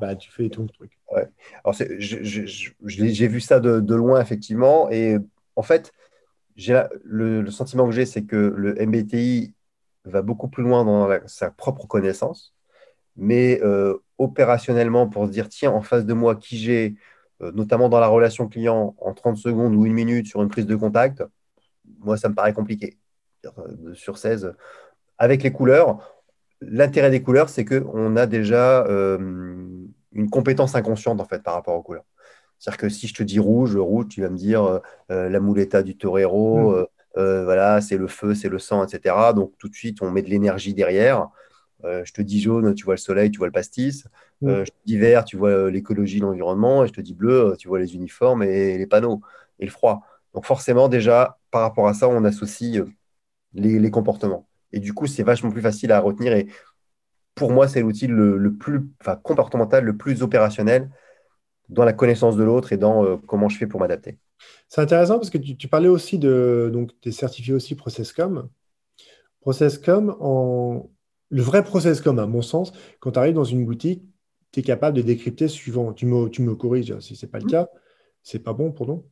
bah, tu fais le truc. Ouais. Alors, j'ai vu ça de, loin, effectivement. Et en fait, le, le, sentiment que j'ai, c'est que le MBTI va beaucoup plus loin dans sa propre connaissance. Mais euh, opérationnellement, pour se dire, tiens, en face de moi, qui j'ai euh, notamment dans la relation client, en 30 secondes ou une minute sur une prise de contact, moi, ça me paraît compliqué. Euh, sur 16, avec les couleurs, l'intérêt des couleurs, c'est qu'on a déjà euh, une compétence inconsciente en fait par rapport aux couleurs. C'est-à-dire que si je te dis rouge, rouge, tu vas me dire la muleta du torero, mm. voilà, c'est le feu, c'est le sang, etc. Donc tout de suite, on met de l'énergie derrière. Euh, je te dis jaune, tu vois le soleil, tu vois le pastis. Mm. Euh, je te dis vert, tu vois euh, l'écologie, l'environnement. Et je te dis bleu, tu vois les uniformes et les panneaux et le froid. Donc forcément, déjà, par rapport à ça, on associe les, comportements. Et du coup, c'est vachement plus facile à retenir. Et pour moi, c'est l'outil le, plus comportemental, le plus opérationnel dans la connaissance de l'autre et dans comment je fais pour m'adapter. C'est intéressant parce que tu, parlais aussi de. Donc, tu es certifié aussi ProcessCom. ProcessCom, en, le vrai process comme à mon sens, quand tu arrives dans une boutique, tu es capable de décrypter suivant, tu me, tu me corriges si ce n'est pas le mmh. cas, c'est pas bon, pardon,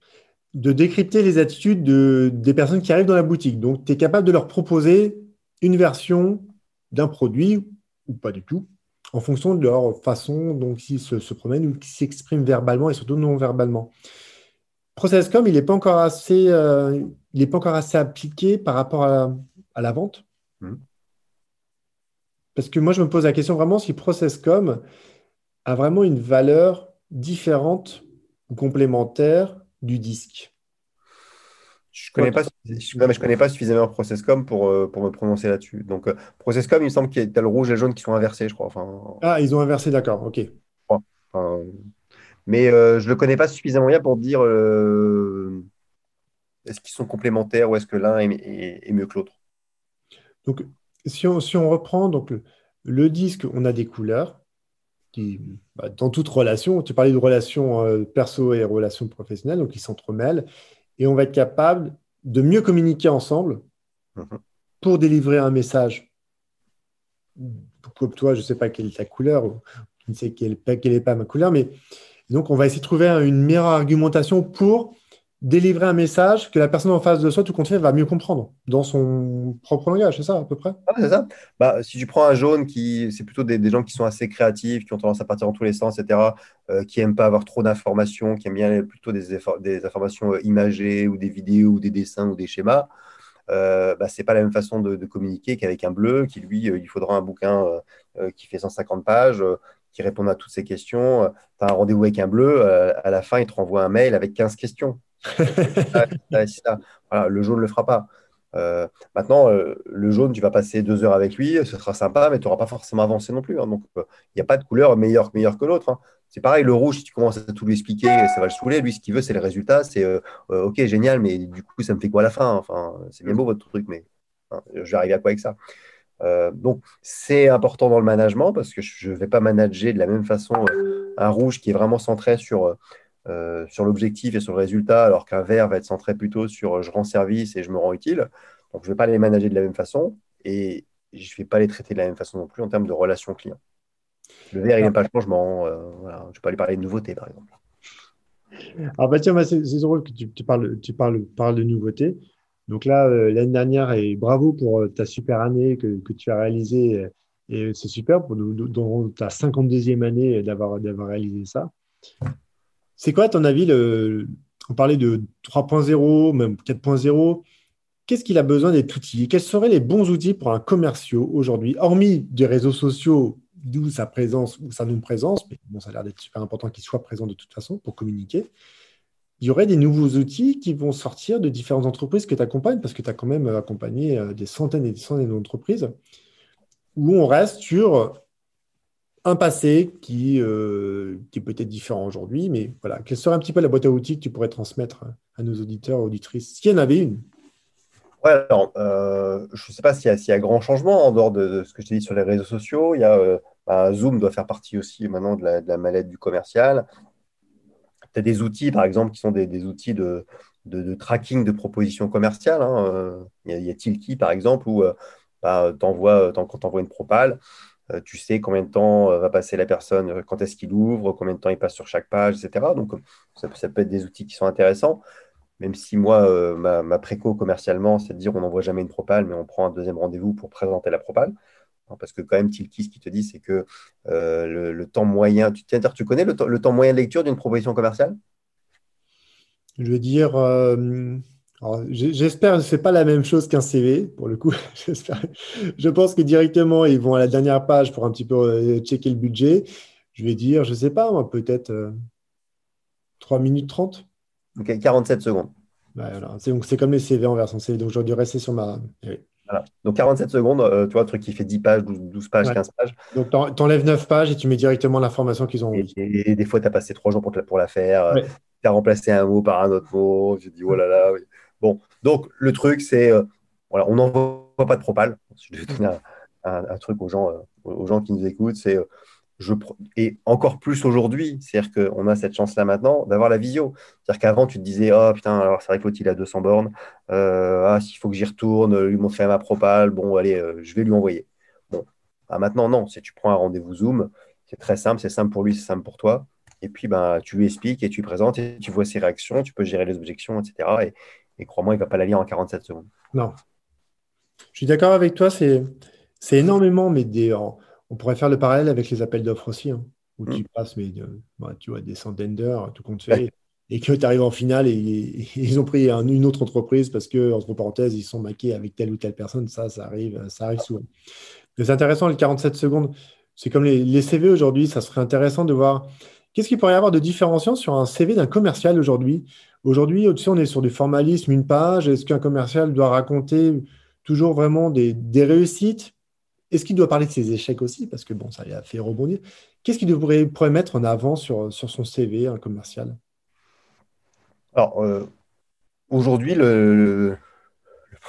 de décrypter les attitudes de, des personnes qui arrivent dans la boutique. Donc, tu es capable de leur proposer une version d'un produit ou pas du tout, en fonction de leur façon dont ils se, promènent ou qui s'expriment verbalement et surtout non verbalement. ProcessCom, il n'est pas encore assez, euh, il pas encore assez appliqué par rapport à, la vente. Mmh. Parce que moi, je me pose la question vraiment si ProcessCom a vraiment une valeur différente ou complémentaire du disque. Je connais pas, je, connais pas suffisamment Processcom pour, euh, pour me prononcer là-dessus. Donc, euh, Processcom, il me semble qu'il y a le rouge et le jaune qui sont inversés, je crois. Enfin, ah, ils ont inversé, d'accord, ok. Mais euh, je ne le connais pas suffisamment bien pour dire est-ce qu'ils sont complémentaires ou est-ce que l'un est, mieux que l'autre? Donc, si on, si on reprend donc, le, disque, on a des couleurs. Qui, bah, dans toute relation, tu parlais de relations perso et relations professionnelles, donc ils s'entremêlent et on va être capable de mieux communiquer ensemble mhm. pour délivrer un message. Comme toi, je ne sais pas quelle est ta couleur, ou je ne sais quelle, n'est pas ma couleur, mais donc on va essayer de trouver une meilleure argumentation pour délivrer un message que la personne en face de soi, tout compte va mieux comprendre dans son propre langage, c'est ça à peu près? Ça. Bah, si tu prends un jaune, qui c'est plutôt des, gens qui sont assez créatifs, qui ont tendance à partir dans tous les sens, etc., euh, qui n'aiment pas avoir trop d'informations, qui aiment bien plutôt des, des informations euh, imagées ou des vidéos ou des dessins ou des schémas. Euh, bah, c'est pas la même façon de, communiquer qu'avec un bleu, qui lui, euh, il faudra un bouquin qui fait 150 pages, qui répond à toutes ces questions. Tu as un rendez-vous avec un bleu, à la fin, il te renvoie un mail avec 15 questions. le jaune ne le fera pas. Euh, maintenant, euh, le jaune, tu vas passer deux heures avec lui, ce sera sympa, mais tu n'auras pas forcément avancé non plus. Hein. donc, il n'y a pas de couleur meilleure, meilleure que l'autre. Hein. C'est pareil, le rouge, si tu commences à tout lui expliquer, ça va le saouler. Lui, ce qu'il veut, c'est le résultat. C'est euh, OK, génial, mais du coup, ça me fait quoi à la fin Enfin, c'est bien beau votre truc, mais hein, je vais arriver à quoi avec ça? Donc, c'est important dans le management parce que je ne vais pas manager de la même façon un rouge qui est vraiment centré sur euh, sur l'objectif et sur le résultat, alors qu'un vert va être centré plutôt sur euh, je rends service et je me rends utile. Donc, je ne vais pas les manager de la même façon et je ne vais pas les traiter de la même façon non plus en termes de relation client. Le vert, il n'aime pas le changement. Euh. Je ne vais pas lui parler de nouveautés, par exemple. Alors, bah, tiens, c'est drôle que tu, parles, tu parles, parles de nouveautés. Donc là, l'année dernière, et bravo pour ta super année que, tu as réalisée. Et c'est super pour dans ta 52e année d'avoir réalisé ça. C'est quoi, à ton avis, le... on parlait de 3.0, même 4.0 Qu'est-ce qu'il a besoin d'être outillé? Quels seraient les bons outils pour un commercial aujourd'hui, hormis des réseaux sociaux, d'où sa présence ou sa non-présence, mais bon, ça a l'air d'être super important qu'il soit présent de toute façon pour communiquer. Il y aurait des nouveaux outils qui vont sortir de différentes entreprises que tu accompagnes, parce que tu as quand même accompagné euh, des centaines et des centaines d'entreprises, où on reste sur un passé qui, euh, qui est peut-être différent aujourd'hui, mais voilà, quelle serait un petit peu la boîte à outils que tu pourrais transmettre à nos auditeurs, auditrices, s'il y en avait une? Ouais, alors, euh, je ne sais pas s'il y, a grand changement en dehors de, ce que je t'ai dit sur les réseaux sociaux. Il y a, euh, bah, Zoom doit faire partie aussi maintenant de la, de mallette du commercial. Des outils, par exemple, qui sont des, outils de, de, tracking de propositions commerciales. Hein. Il, y a, il, y a, Tilki, par exemple, où bah, envoies, quand tu envoies une propale, euh, tu sais combien de temps euh, va passer la personne, euh, quand est-ce qu'il ouvre, combien de temps il passe sur chaque page, etc. Donc, ça, peut être des outils qui sont intéressants. Même si moi, ma, préco commercialement, c'est de dire on n'envoie jamais une propale, mais on prend un deuxième rendez-vous pour présenter la propale. Hein, parce que quand même, Tilki, ce qui te dit, c'est que le, temps moyen, tu, tu connais le, temps moyen de lecture d'une proposition commerciale? Je veux dire, J'espère que ce n'est pas la même chose qu'un CV, pour le coup. je pense que directement, ils vont à la dernière page pour un petit peu euh, checker le budget. Je vais dire, je ne sais pas, peut-être 3 euh, minutes 30. Ok, 47 secondes. C'est comme les CV en version CV, donc j'aurais dû rester sur ma. Eh donc 47 secondes, euh, tu vois, un truc qui fait 10 pages, 12, pages, 15 pages. Donc tu enlèves 9 pages et tu mets directement l'information qu'ils ont. Et, des fois, tu as passé 3 jours pour, pour la faire. Tu as remplacé un mot par un autre mot. Je dis, oh là là. Oui. Bon, donc le truc, c'est, euh, voilà, on n'envoie pas de propale. Je vais donner un, truc aux gens, euh, aux gens qui nous écoutent, c'est euh, et encore plus aujourd'hui, c'est-à-dire qu'on a cette chance-là maintenant d'avoir la visio. C'est-à-dire qu'avant, tu te disais, oh putain, alors c'est vrai qu'il a 200 bornes, ah, s'il faut que j'y retourne, lui montrer ma propale, bon, allez, je vais lui envoyer. Bon, ah, maintenant, non, si tu prends un rendez-vous Zoom, c'est très simple, c'est simple pour lui, c'est simple pour toi. Et puis, ben, tu lui expliques et tu lui présentes et tu vois ses réactions, tu peux gérer les objections, etc. Et, et crois-moi, il ne va pas la lire en 47 secondes. Non. Je suis d'accord avec toi, c'est énormément, mais des, on pourrait faire le parallèle avec les appels d'offres aussi, hein, où Mm. tu passes mais, euh, bah, tu vois, des centaines d'heures, tout compte fait, et que tu arrives en finale et, et ils ont pris un- une autre entreprise parce que, entre parenthèses, ils sont maqués avec telle ou telle personne. Ça, ça arrive, ça arrive souvent. Mais c'est intéressant, les 47 secondes. C'est comme les, les CV aujourd'hui, ça serait intéressant de voir qu'est-ce qu'il pourrait y avoir de différenciant sur un CV d'un commercial aujourd'hui. Aujourd'hui, au-dessus, on est sur du formalisme, une page. Est-ce qu'un commercial doit raconter toujours vraiment des, des réussites? Est-ce qu'il doit parler de ses échecs aussi? Parce que bon, ça lui a fait rebondir. Qu'est-ce qu'il pourrait mettre en avant sur, sur son CV, un commercial? Alors, euh, aujourd'hui, le, le- le-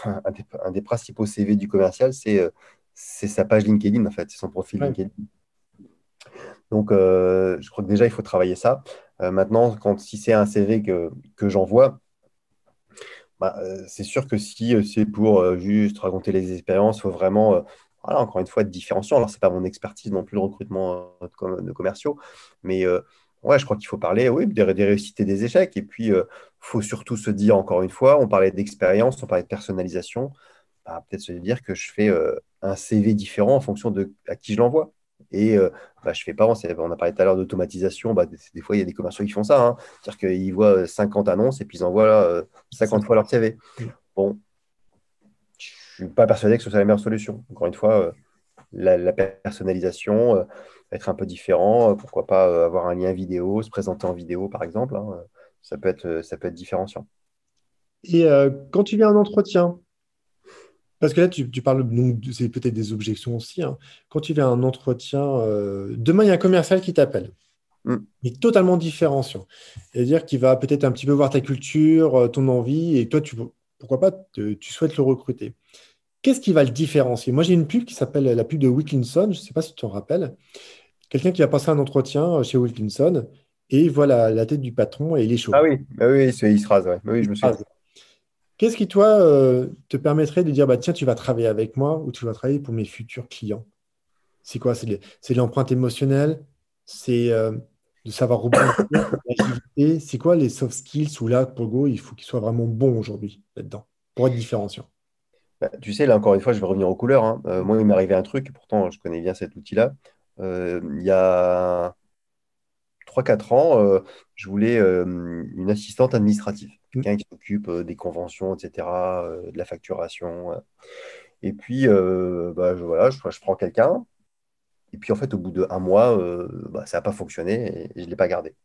un, des, un des principaux CV du commercial, c'est euh, c'est sa page LinkedIn, en fait, c'est son profil Ouais. LinkedIn. Donc, euh, je crois que déjà, il faut travailler ça. Euh, maintenant, quand, si c'est un CV que, que j'envoie, bah, c'est sûr que si c'est pour juste raconter les expériences, il faut vraiment, voilà, encore une fois, être différenciant. Alors, c'est pas mon expertise non plus le recrutement euh, de, com- de commerciaux, mais euh, ouais, je crois qu'il faut parler, oui, des, des réussites et des échecs. Et puis, il faut surtout se dire, encore une fois, on parlait d'expérience, on parlait de personnalisation, bah, peut-être se dire que je fais euh, un CV différent en fonction de à qui je l'envoie. Et euh, bah, je fais pas, on, on a parlé tout à l'heure d'automatisation, bah, des, des fois il y a des commerciaux qui font ça, hein. c'est-à-dire qu'ils voient 50 annonces et puis ils envoient euh, 50 fois leur CV. Bon, suis pas persuadé que ce soit la meilleure solution. Encore une fois, euh, la, la personnalisation, euh, être un peu différent, euh, pourquoi pas avoir un lien vidéo, se présenter en vidéo par exemple, hein, ça peut être, ça peut être différenciant. Et euh, quand tu viens à un entretien, parce que là, tu, tu parles, donc, c'est peut-être des objections aussi. hein. Quand tu viens à un entretien, euh, demain, il y a un commercial qui t'appelle. Mm. Est totalement différenciant. C'est-à-dire qu'il va peut-être un petit peu voir ta culture, ton envie, et toi, tu, pourquoi pas, te- tu souhaites le recruter. Qu'est-ce qui va le différencier? Moi, j'ai une pub qui s'appelle la pub de Wilkinson, je ne sais pas si tu t'en rappelles. Quelqu'un qui va passer un entretien chez Wilkinson et il voit la, la tête du patron et il est chaud. Ah oui, bah oui, il se, il se rase, ouais. Bah oui, je me suis. Ah, Qu'est-ce qui, toi, euh, te permettrait de dire, bah, tiens, tu vas travailler avec moi ou tu vas travailler pour mes futurs clients? C'est quoi? C'est l'empreinte émotionnelle? C'est euh, de savoir rebondir? C'est quoi les soft skills où là, pour Go, il faut qu'il soit vraiment bon aujourd'hui là-dedans pour être différenciant? Bah, tu sais, là encore une fois, je vais revenir aux couleurs. hein. Euh, moi, il m'est arrivé un truc, pourtant je connais bien cet outil-là. Euh, il y a 3-4 ans, euh, je voulais euh, une assistante administrative, quelqu'un qui s'occupe euh, des conventions, etc., euh, de la facturation. euh. Et puis, euh, bah, je, voilà, je, je prends quelqu'un. Et puis, en fait, au bout d'un mois, euh, bah, ça n'a pas fonctionné et, et je ne l'ai pas gardé.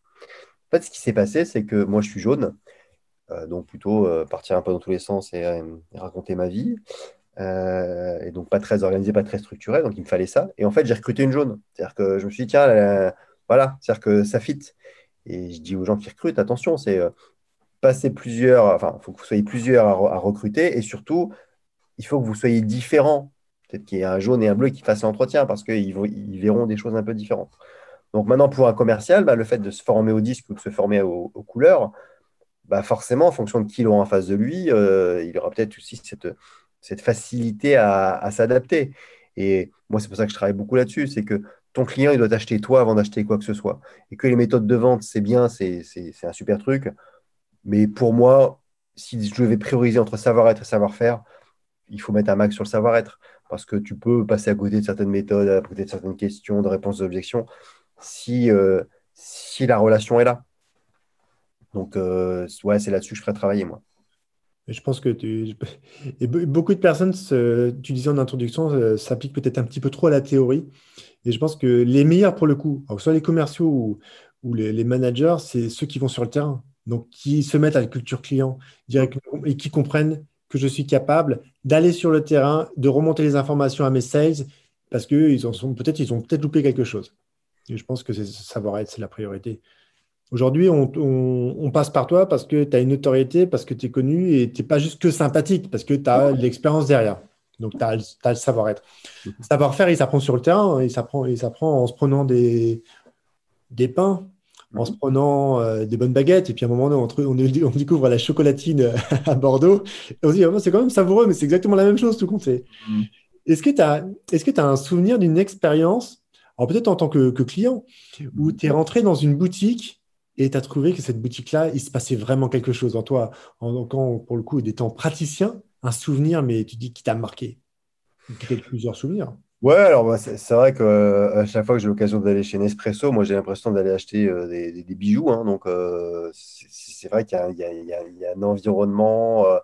En fait, ce qui s'est passé, c'est que moi, je suis jaune, donc plutôt euh, partir un peu dans tous les sens et, euh, raconter ma vie. Euh, et donc pas très organisé, pas très structuré, donc il me fallait ça. Et en fait, j'ai recruté une jaune. C'est-à-dire que je me suis dit, tiens, euh, voilà, c'est-à-dire que ça fit. Et je dis aux gens qui recrutent, attention, c'est euh, passer plusieurs, enfin, il faut que vous soyez plusieurs à, re- à recruter et surtout, il faut que vous soyez différents. Peut-être qu'il y ait un jaune et un bleu qui fassent l'entretien parce qu'ils verront des choses un peu différentes. Donc maintenant, pour un commercial, bah, le fait de se former au disque ou de se former aux couleurs, bah forcément, en fonction de qui il aura en face de lui, euh, il aura peut-être aussi cette, facilité à, s'adapter. Et moi, c'est pour ça que je travaille beaucoup là-dessus, c'est que ton client, il doit t'acheter toi avant d'acheter quoi que ce soit. Et que les méthodes de vente, c'est bien, c'est un super truc. Mais pour moi, si je devais prioriser entre savoir-être et savoir-faire, il faut mettre un max sur le savoir-être. Parce que tu peux passer à côté de certaines méthodes, à côté de certaines questions, de réponses d'objections, si, euh, si la relation est là. Donc, euh, ouais, c'est là-dessus que je ferais travailler, moi. Je pense que beaucoup de personnes, tu disais en introduction, euh, s'appliquent peut-être un petit peu trop à la théorie. Et je pense que les meilleurs pour le coup, soit les commerciaux ou, les, managers, c'est ceux qui vont sur le terrain. Donc, qui se mettent à la culture client directement et qui comprennent que je suis capable d'aller sur le terrain, de remonter les informations à mes sales parce que ils en sont peut-être ils ont peut-être loupé quelque chose. Et je pense que c'est savoir-être, c'est la priorité. Aujourd'hui, on, on- on passe par toi parce que tu as une autorité, parce que tu es connu et tu n'es pas juste que sympathique, parce que tu as l'expérience derrière. Donc, tu as, le savoir-être. Le savoir-faire, il s'apprend sur le terrain, hein. il s'apprend en se prenant des, des pains, en se prenant euh, des bonnes baguettes. Et puis, à un moment donné, on, on, on découvre la chocolatine à Bordeaux. Et on se dit, Ah, c'est quand même savoureux, mais c'est exactement la même chose, tout compte. Mm. Est-ce que tu as, tu as un souvenir d'une expérience, alors peut-être en tant que, que client, où tu es rentré dans une boutique et tu as trouvé que cette boutique-là, il se passait vraiment quelque chose en toi, en tant, pour le coup, d'étant praticien, un souvenir, mais tu dis qui t'a marqué Peut-être plusieurs souvenirs. Ouais, alors bah, c'est vrai que euh, à chaque fois que j'ai l'occasion d'aller chez Nespresso, moi j'ai l'impression d'aller acheter euh, des, des- des bijoux. hein. donc euh, c'est vrai qu'il y a, y y un environnement, euh,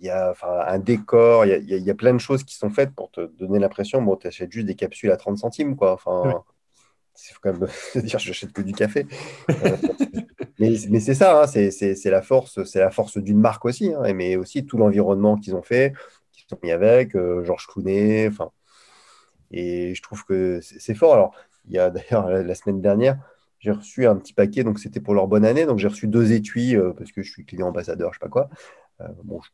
il y a un décor, il y a, il y a- plein de choses qui sont faites pour te donner l'impression, bon, tu achètes juste des capsules à 30 centimes, quoi. Enfin, il faut quand même se dire, je n'achète que du café. Euh, mais mais c'est ça, hein, c'est la force, c'est la force d'une marque aussi, hein, mais aussi tout l'environnement qu'ils ont fait, qu'ils ont mis avec, euh, Georges Clooney, enfin. Et je trouve que c'est c'est fort. Alors, il y a d'ailleurs la la semaine dernière, j'ai reçu un petit paquet, donc c'était pour leur bonne année. Donc, j'ai reçu deux étuis euh, parce que je suis client ambassadeur, je sais pas quoi. Euh, bon, je,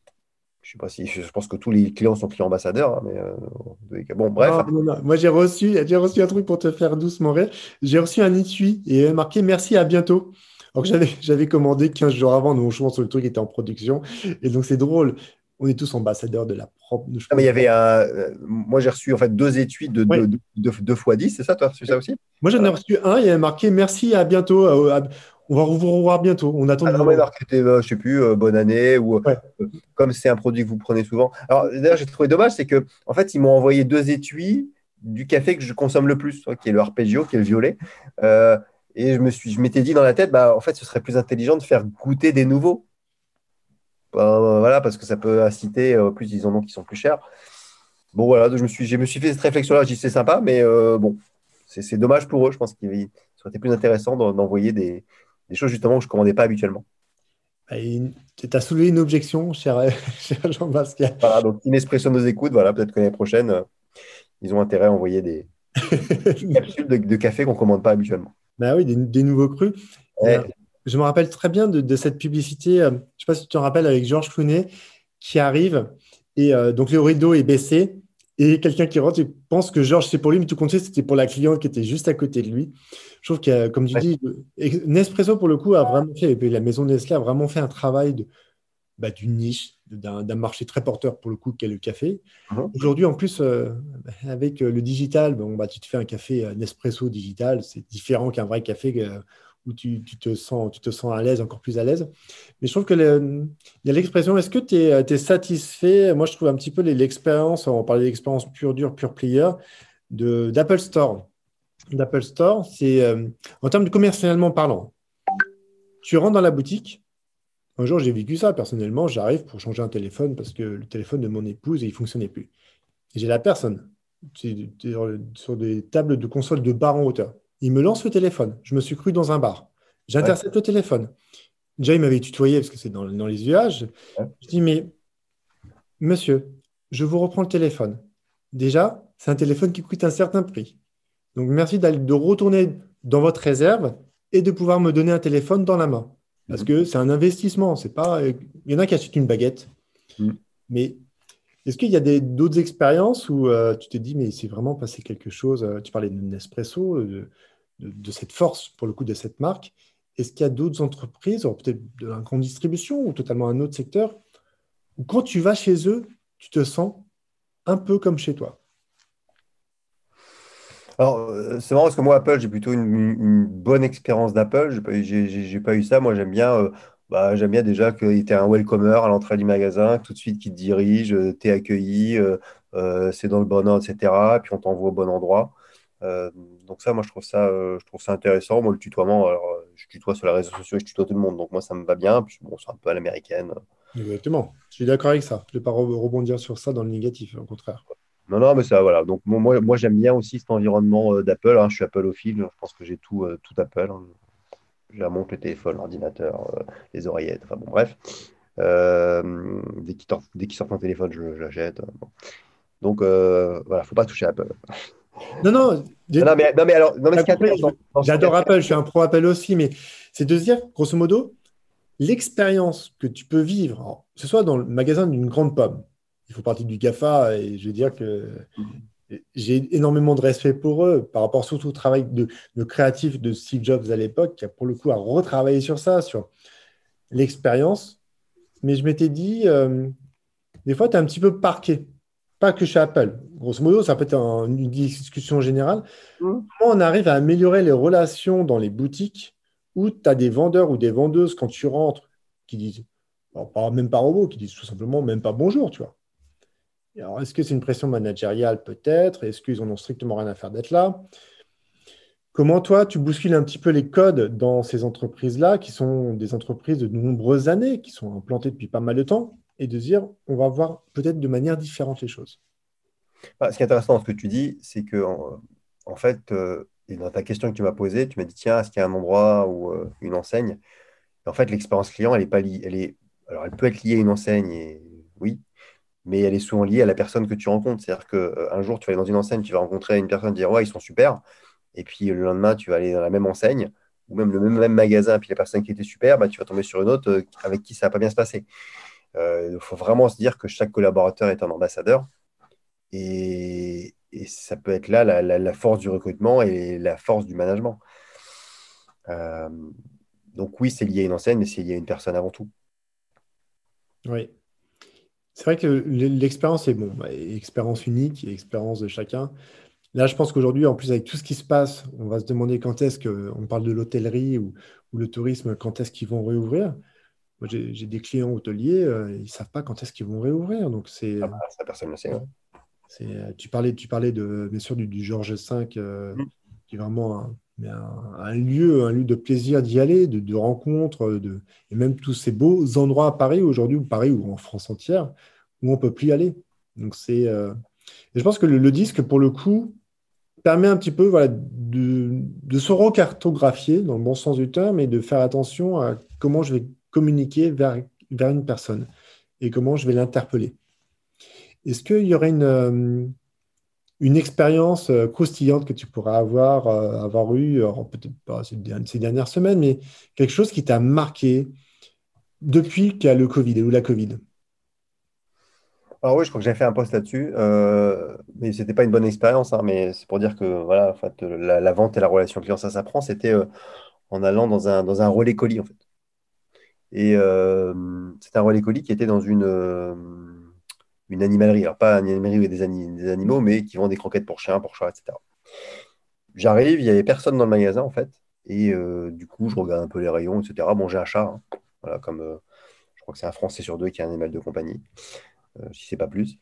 je sais pas si, je pense que tous les clients sont clients ambassadeurs, hein, mais euh, bon, bref. Non, non, non. Moi, j'ai reçu, j'ai reçu un truc pour te faire doucement rire. J'ai reçu un étui et il y avait marqué merci, à bientôt. Alors que j'avais, commandé 15 jours avant, donc je pense que le truc était en production. Et donc, c'est drôle. On est tous ambassadeurs de la propre. de- Ah, mais il y avait un, euh, moi, j'ai reçu en fait deux étuis de Ouais. 2 fois 10, c'est ça, toi, c'est ça aussi? Moi, j'en ai reçu un, il y avait marqué merci, à bientôt. euh, à- On va vous revoir bientôt. On attend Ah non, vous mais euh, je sais plus, euh, bonne année, ou Ouais. euh, comme c'est un produit que vous prenez souvent. Alors, d'ailleurs, j'ai trouvé dommage, c'est que, en fait, ils m'ont envoyé deux étuis du café que je consomme le plus, qui est le arpeggio, qui est le violet. Euh, et je me suis, je m'étais dit dans la tête, bah, en fait, ce serait plus intelligent de faire goûter des nouveaux. Euh, voilà, parce que ça peut inciter, en plus, ils en ont qui sont plus chers. Bon, voilà, donc je me suis, je me suis fait cette réflexion-là, je dis c'est sympa, mais bon, c'est dommage pour eux. Je pense qu'il aurait été plus intéressant d'en- d'envoyer des, des choses justement que je ne commandais pas habituellement. Tu as soulevé une objection, cher, cher Jean-Pascal. Voilà, donc si Nespresso nous écoute, voilà, peut-être que l'année prochaine, euh, ils ont intérêt à envoyer des capsules de, de café qu'on ne commande pas habituellement. Bah oui, des, des nouveaux crus. Ouais. Euh, Je me rappelle très bien de, de cette publicité, euh, je ne sais pas si tu te rappelles, avec Georges Clooney qui arrive et donc le rideau est baissé et quelqu'un qui rentre et pense que Georges c'est pour lui, mais tout compte fait, c'était pour la cliente qui était juste à côté de lui. Je trouve que, comme tu Ouais. dis, Nespresso pour le coup a vraiment fait, et puis la maison Nestlé a vraiment fait un travail de, bah, d'une niche, d'un marché très porteur pour le coup qu'est le café. Mhm. Aujourd'hui, en plus, euh, avec le digital, bon, bah, tu te fais un café euh, Nespresso digital, c'est différent qu'un vrai café euh, où tu, te sens, tu te sens à l'aise, encore plus à l'aise. Mais je trouve que il y a l'expression, est-ce que tu es, satisfait? Moi, je trouve un petit peu l'expérience, on parlait d'expérience pure dure, pure player, d'Apple Store. D'Apple Store, c'est euh, en termes de commercialement parlant. Tu rentres dans la boutique. Un jour, j'ai vécu ça personnellement. J'arrive pour changer un téléphone parce que le téléphone de mon épouse, il ne fonctionnait plus. J'ai la personne sur des tables de console de bar en hauteur. Il me lance le téléphone. Je me suis cru dans un bar. J'intercepte le téléphone. Déjà, il m'avait tutoyé parce que c'est dans, dans les usages. Ouais. Je dis, mais monsieur, je vous reprends le téléphone. Déjà, c'est un téléphone qui coûte un certain prix. Donc, merci de retourner dans votre réserve et de pouvoir me donner un téléphone dans la main. Parce Mhm. que c'est un investissement. C'est pas... Il y en a qui achètent une baguette. Mhm. Mais est-ce qu'il y a d'autres expériences où euh, tu te dis, mais c'est vraiment passé quelque chose euh, Tu parlais de Nespresso, de, de- cette force, pour le coup, de cette marque. Est-ce qu'il y a d'autres entreprises, peut-être de la grande distribution ou totalement un autre secteur, où quand tu vas chez eux, tu te sens un peu comme chez toi? Alors, euh, c'est marrant parce que moi, Apple, j'ai plutôt une, bonne expérience d'Apple. J'ai pas, pas eu ça. Moi, j'aime bien, euh, bah, j'aime bien déjà qu'il était un welcomer à l'entrée du magasin, tout de suite qui te dirige, euh, t'es accueilli, euh, euh, c'est dans le bon ordre, etc. Puis on t'envoie au bon endroit. Euh, donc ça, moi, je trouve ça, euh, je trouve ça intéressant. Moi, le tutoiement, alors, je tutoie sur les réseaux sociaux, je tutoie tout le monde. Donc moi, ça me va bien. Puis bon, c'est un peu à l'américaine. Exactement. Je suis d'accord avec ça. Je ne vais pas re- rebondir sur ça dans le négatif, au contraire. Non, non, mais ça, voilà. Donc, moi, moi, j'aime bien aussi cet environnement d'Apple. hein. Je suis Appleophile. Je pense que j'ai tout, tout Apple. hein. J'ai la montre, le téléphone, l'ordinateur, euh, les oreillettes. Enfin, bon, bref. Euh, dès qu'il dès qu'il sort mon téléphone, je, je l'achète. Bon. Donc, euh, voilà, faut pas toucher à Apple. Non, non, Non, mais, non, mais alors, J'adore Apple, je suis un pro Apple aussi, mais c'est de se dire, grosso modo, l'expérience que tu peux vivre, alors, que ce soit dans le magasin d'une grande pomme, il faut partie du GAFA et je veux dire que j'ai énormément de respect pour eux par rapport surtout au travail de, de créatif de Steve Jobs à l'époque, qui a pour le coup à retravailler sur ça, sur l'expérience. Mais je m'étais dit, euh, des fois, tu es un petit peu parqué. Pas que chez Apple. Grosso modo, ça peut être un- une discussion générale. Mhm. Comment on arrive à améliorer les relations dans les boutiques où tu as des vendeurs ou des vendeuses quand tu rentres qui disent, pas, même pas robot, qui disent tout simplement même pas bonjour, tu vois. Alors, est-ce que c'est une pression managériale Peut-être? Est-ce qu'ils en ont strictement rien à faire d'être là? Comment toi, tu bouscules un petit peu les codes dans ces entreprises-là, qui sont des entreprises de nombreuses années, qui sont implantées depuis pas mal de temps, et de dire, on va voir peut-être de manière différente les choses? Bah, Ce qui est intéressant dans ce que tu dis, c'est que en, fait, euh, dans ta question que tu m'as posée, tu m'as dit, tiens, est-ce qu'il y a un endroit ou euh, une enseigne? En fait, l'expérience client, elle est pas liée. Alors, elle peut être liée à une enseigne, oui, mais elle est souvent liée à la personne que tu rencontres. C'est-à-dire qu'un euh, jour, tu vas aller dans une enseigne, tu vas rencontrer une personne, dire, ouais, ils sont super. Et puis le lendemain, tu vas aller dans la même enseigne, ou même le même, même magasin, puis la personne qui était super, bah, tu vas tomber sur une autre euh, avec qui ça va pas bien se passer. Il faut vraiment se dire que chaque collaborateur est un ambassadeur. Et, ça peut être là la, force du recrutement et la force du management. Euh, donc oui, c'est lié à une enseigne, mais c'est lié à une personne avant tout. Oui. C'est vrai que l'expérience est bon, bah, expérience unique, expérience de chacun. Là, je pense qu'aujourd'hui, en plus, avec tout ce qui se passe, on va se demander quand est-ce qu'on parle de l'hôtellerie ou, le tourisme, quand est-ce qu'ils vont réouvrir. Moi, j'ai des clients hôteliers, euh, ils ne savent pas quand est-ce qu'ils vont réouvrir. Donc, c'est. Ah bah, ça, personne ne le sait. Euh, tu parlais, tu parlais de, bien sûr du, Georges V, euh, mm. qui est vraiment un, lieu, un lieu de plaisir d'y aller, de, de rencontres, de, et même tous ces beaux endroits à Paris aujourd'hui, ou Paris ou en France entière, où on peut plus y aller. Donc c'est, euh, je pense que le, disque, pour le coup, permet un petit peu voilà, de, de se recartographier dans le bon sens du terme et de faire attention à comment je vais communiquer vers, vers une personne et comment je vais l'interpeller. Est-ce qu'il y aurait une, euh, une expérience euh, croustillante que tu pourrais avoir, euh, avoir eue, peut-être pas ces dernières semaines, mais quelque chose qui t'a marqué depuis qu'il y a le Covid ou la Covid? Alors oui, je crois que j'ai fait un post là-dessus, mais ce n'était pas une bonne expérience, hein, mais c'est pour dire que voilà, en fait, la, vente et la relation client, ça s'apprend. C'était en allant dans un, dans un relais colis, en fait. Et c'est un relais colis qui était dans une, une animalerie. Alors, pas une animalerie avec des, des, animaux, mais qui vend des croquettes pour chiens, pour chats, etc. J'arrive, il n'y avait personne dans le magasin, en fait. Et euh, du coup, je regarde un peu les rayons, etc. Bon, j'ai un chat. Hein. Voilà, comme euh, je crois que c'est un Français sur deux qui a un animal de compagnie, euh, si c'est pas plus.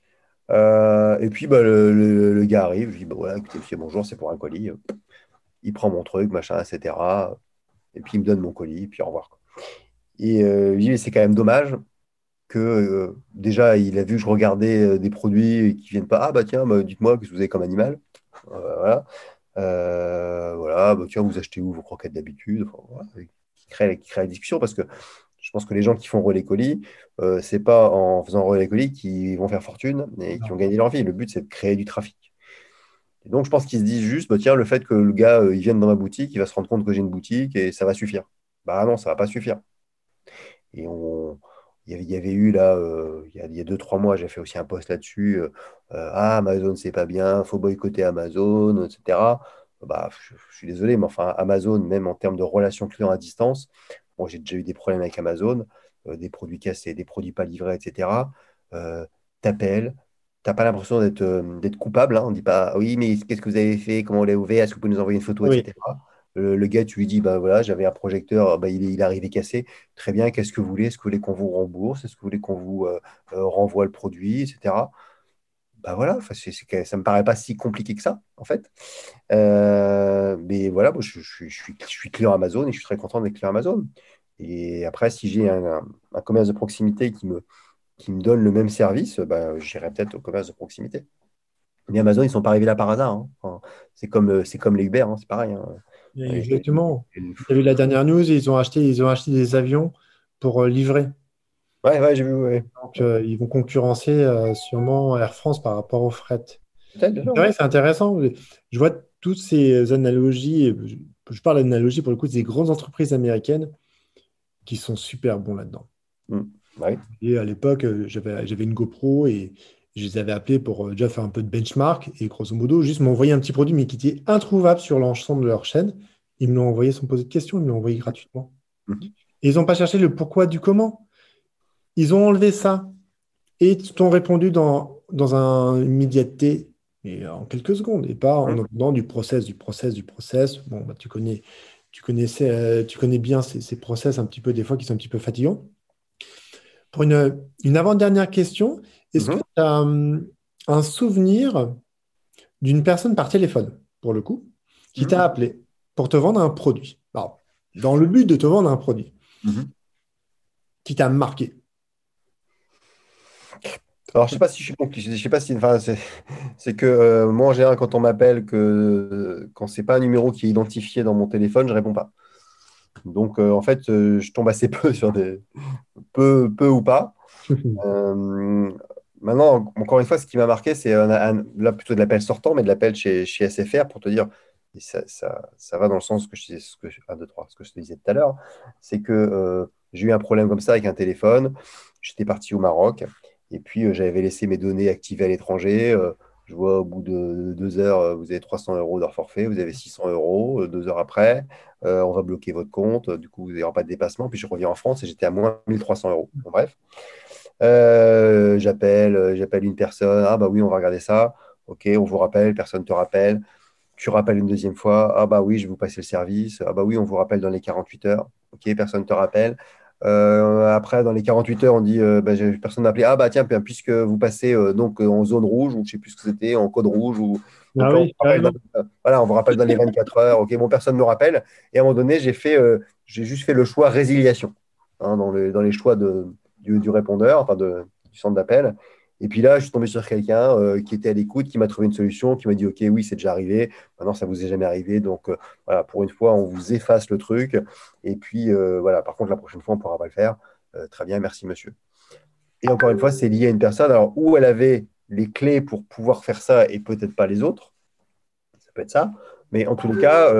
et puis, bah, le, gars arrive, je dis bah, écoutez, bonjour, c'est pour un colis. Il prend mon truc, machin, etc. Et puis, il me donne mon colis, puis au revoir. Et je dis c'est quand même dommage que euh, déjà, il a vu que je regardais euh, des produits qui viennent pas. Ah, bah tiens, bah, dites-moi que vous avez comme animal. Euh, voilà. voilà, bah, tiens, vous achetez où vos croquettes d'habitude? Qui, crée, qui crée la discussion parce que je pense que les gens qui font relais colis, euh, c'est pas en faisant relais colis qu'ils vont faire fortune et qui vont gagner leur vie. Le but, c'est de créer du trafic. Et donc, je pense qu'ils se disent juste, bah, tiens, le fait que le gars, il vienne dans ma boutique, il va se rendre compte que j'ai une boutique et ça va suffire. Bah non, ça va pas suffire. Et on, il y, avait, eu là, euh, il, y a, deux, trois mois, j'ai fait aussi un post là-dessus. Euh, euh, ah, Amazon, c'est pas bien, faut boycotter Amazon, etc. Bah, je, suis désolé, mais enfin, Amazon, même en termes de relations clients à distance, bon, j'ai déjà eu des problèmes avec Amazon, des produits cassés, des produits pas livrés, etc. T'appelles, t'as pas l'impression d'être coupable. Hein. On dit pas, oui, mais qu'est-ce que vous avez fait, comment vous l'avez ouvert, est-ce que vous pouvez nous envoyer une photo, etc. Le, gars, tu lui dis, bah voilà, j'avais un projecteur, bah, il, est, il est arrivé cassé. Très bien, qu'est-ce que vous voulez? Est-ce que vous voulez qu'on vous rembourse? Est-ce que vous voulez qu'on vous euh, euh, renvoie le produit, etc. Bah voilà, ça me paraît pas si compliqué que ça, en fait. Euh, mais voilà, moi, je, je, suis, je suis client Amazon et je suis très content d'être client Amazon. Et après, si j'ai un, un, commerce de proximité qui me, qui me donne le même service, bah, j'irai peut-être au commerce de proximité. Mais Amazon, ils ne sont pas arrivés là par hasard. Hein. c'est, comme, c'est comme les Uber, hein, c'est pareil. Hein. Exactement. Tu as vu la dernière news, ils ont acheté, ils ont acheté des avions pour euh, livrer. Ouais, ouais, j'ai vu. Donc, euh, ils vont concurrencer euh, sûrement Air France par rapport au fret. C'est vrai, c'est intéressant. Je vois toutes ces analogies. Je parle d'analogies pour le coup des grandes entreprises américaines qui sont super bons là-dedans. Mmh. Et à l'époque, j'avais une GoPro et je les avais appelés pour déjà faire un peu de benchmark et grosso modo, juste m'envoyer un petit produit mais qui était introuvable sur l'ensemble de leur chaîne. Ils me l'ont envoyé sans poser de questions, ils me l'ont envoyé gratuitement. Mhm. Et ils n'ont pas cherché le pourquoi du comment. Ils ont enlevé ça et t'ont répondu dans, dans un, une immédiateté et en quelques secondes et pas en dans du process, du process, du process. Bon, bah, tu connais, tu connaissais, euh, tu connais bien ces, ces, process un petit peu des fois qui sont un petit peu fatigants. Pour une, une avant-dernière question, est-ce que mhm. tu as hum, un souvenir d'une personne par téléphone, pour le coup, qui t'a appelé pour te vendre un produit? dans le but de te vendre un produit qui t'a marqué? Alors, je sais pas si je suis compliqué. Je sais pas si. Enfin, c'est que euh, moi, en général, quand on m'appelle, que quand c'est pas un numéro qui est identifié dans mon téléphone, je réponds pas. Donc, euh, en fait, euh, je tombe assez peu sur des peu, peu ou pas. maintenant, encore une fois, ce qui m'a marqué, c'est là plutôt de l'appel sortant, mais de l'appel chez, chez SFR pour te dire. ça, ça, ça, va dans le sens que je, ce que, 1, 2, 3, ce que je te disais tout à l'heure, c'est que j'ai eu un problème comme ça avec un téléphone. J'étais parti au Maroc. Et puis, euh, j'avais laissé mes données activées à l'étranger. Euh, je vois au bout de deux heures, euh, vous avez 300 euros d'heure forfait, vous avez 600 euros. Deux heures après, on va bloquer votre compte. Du coup, vous n'aurez pas de dépassement. Puis je reviens en France et j'étais à moins 1300 euros. Bref. J'appelle, j'appelle une personne. Ah bah oui, on va regarder ça. Ok, on vous rappelle, personne ne te rappelle. Tu rappelles une deuxième fois. Ah bah oui, je vais vous passer le service. Ah bah oui, on vous rappelle dans les 48 heures. Ok, personne ne te rappelle. Euh, après, dans les 48 heures, on dit euh, bah, personne n'a appelé. Ah bah tiens, puisque vous passez euh, donc en zone rouge, ou je ne sais plus ce que c'était, en code rouge, ou ah on, voilà, on vous rappelle dans les 24 heures. Ok, bon, personne ne me rappelle. Et à un moment donné, j'ai fait, j'ai juste fait le choix résiliation hein, dans, dans, les choix de, du, répondeur, enfin de, du centre d'appel. Et puis là, je suis tombé sur quelqu'un euh, qui était à l'écoute, qui m'a trouvé une solution, qui m'a dit Ok, oui, c'est déjà arrivé. Maintenant, ça ne vous est jamais arrivé. Donc, euh, voilà, pour une fois, on vous efface le truc. Et puis, euh, voilà, par contre, la prochaine fois, on ne pourra pas le faire. très bien, merci, monsieur. Et encore une fois, c'est lié à une personne. Alors, où elle avait les clés pour pouvoir faire ça et peut-être pas les autres, ça peut être ça. Mais en tout cas,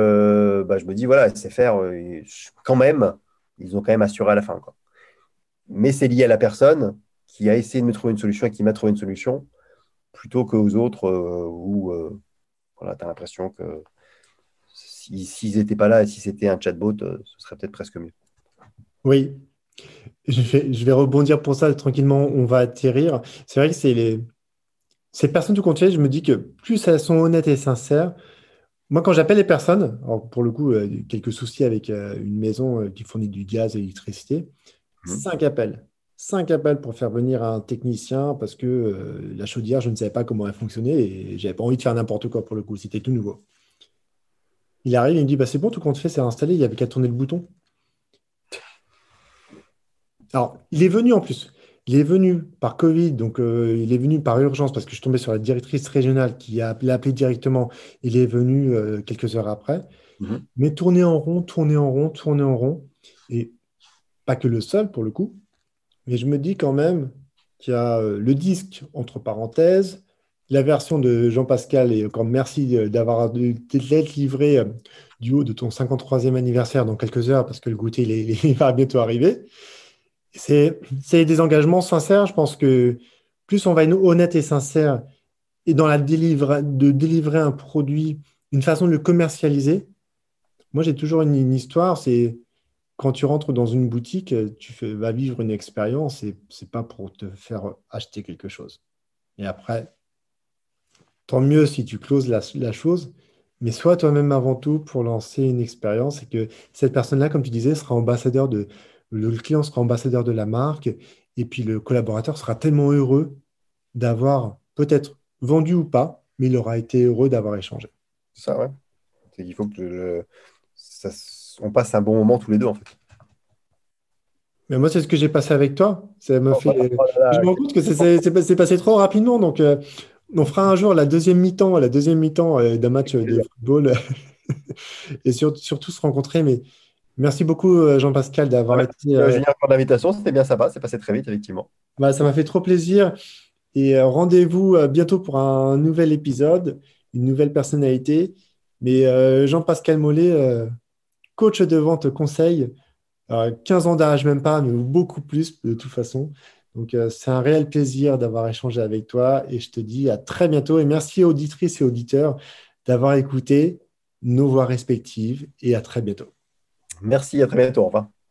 bah, je me dis Voilà, c'est faire quand même, ils ont quand même assuré à la fin. Quoi. Mais c'est lié à la personne qui a essayé de me trouver une solution et qui m'a trouvé une solution, plutôt qu'aux autres euh, où euh, tu as l'impression que s'ils n'étaient pas là et si c'était un chatbot, euh, ce serait peut-être presque mieux. Oui, je vais, rebondir pour ça tranquillement, on va atterrir. C'est vrai que ces personnes du continuel, je me dis que plus elles sont honnêtes et sincères, moi quand j'appelle les personnes, pour le coup, quelques soucis avec une maison qui fournit du gaz et l'électricité, mmh. Cinq appels. Cinq appels pour faire venir un technicien parce que euh, la chaudière, je ne savais pas comment elle fonctionnait et j'avais pas envie de faire n'importe quoi pour le coup. C'était tout nouveau. Il arrive, il me dit bah, C'est bon, tout compte fait, c'est installé, il n'y avait qu'à tourner le bouton. Alors, il est venu en plus. Il est venu par Covid, donc euh, il est venu par urgence parce que je suis tombé sur la directrice régionale qui a appelé, directement. Il est venu euh, quelques heures après. Mhm. Mais tourner en rond, tourner en rond, tourner en rond. Et pas que le seul pour le coup. Mais je me dis quand même qu'il y a euh, le disque, entre parenthèses, la version de Jean-Pascal, et encore merci d'avoir d'être livré euh, du haut de ton 53e anniversaire dans quelques heures, parce que le goûter, il, va bientôt arriver. C'est des engagements sincères. Je pense que plus on va être honnête et sincère et dans la délivre, de délivrer un produit, une façon de le commercialiser. Moi, j'ai toujours une histoire, c'est quand tu rentres dans une boutique, tu vas vivre une expérience et ce n'est pas pour te faire acheter quelque chose. Et après, tant mieux si tu closes la, chose, mais sois toi-même avant tout pour lancer une expérience et que cette personne-là, comme tu disais, sera ambassadeur de, le client sera ambassadeur de la marque et puis le collaborateur sera tellement heureux d'avoir peut-être vendu ou pas, mais il aura été heureux d'avoir échangé. Ça, ouais. C'est qu'il faut que ça on passe un bon moment tous les deux, en fait. Mais moi, c'est ce que j'ai passé avec toi. Ça oh, fait... Oh je me rends compte que c'est passé trop rapidement. Donc, euh, on fera un jour la deuxième mi-temps, la deuxième mi-temps euh, d'un match de football et surtout se rencontrer. Mais merci beaucoup, euh, Jean-Pascal, d'avoir été. Génial pour l'invitation. C'était bien sympa. C'est passé très vite, effectivement. Bah, ça m'a fait trop plaisir. Et rendez-vous bientôt pour un nouvel épisode, une nouvelle personnalité. Mais Jean-Pascal Mollet coach de vente conseil. 15 ans d'âge, même pas, mais beaucoup plus de toute façon. Donc, euh, c'est un réel plaisir d'avoir échangé avec toi et je te dis à très bientôt. Et merci auditrices et auditeurs d'avoir écouté nos voix respectives et à très bientôt. Merci, à très bientôt. Au revoir.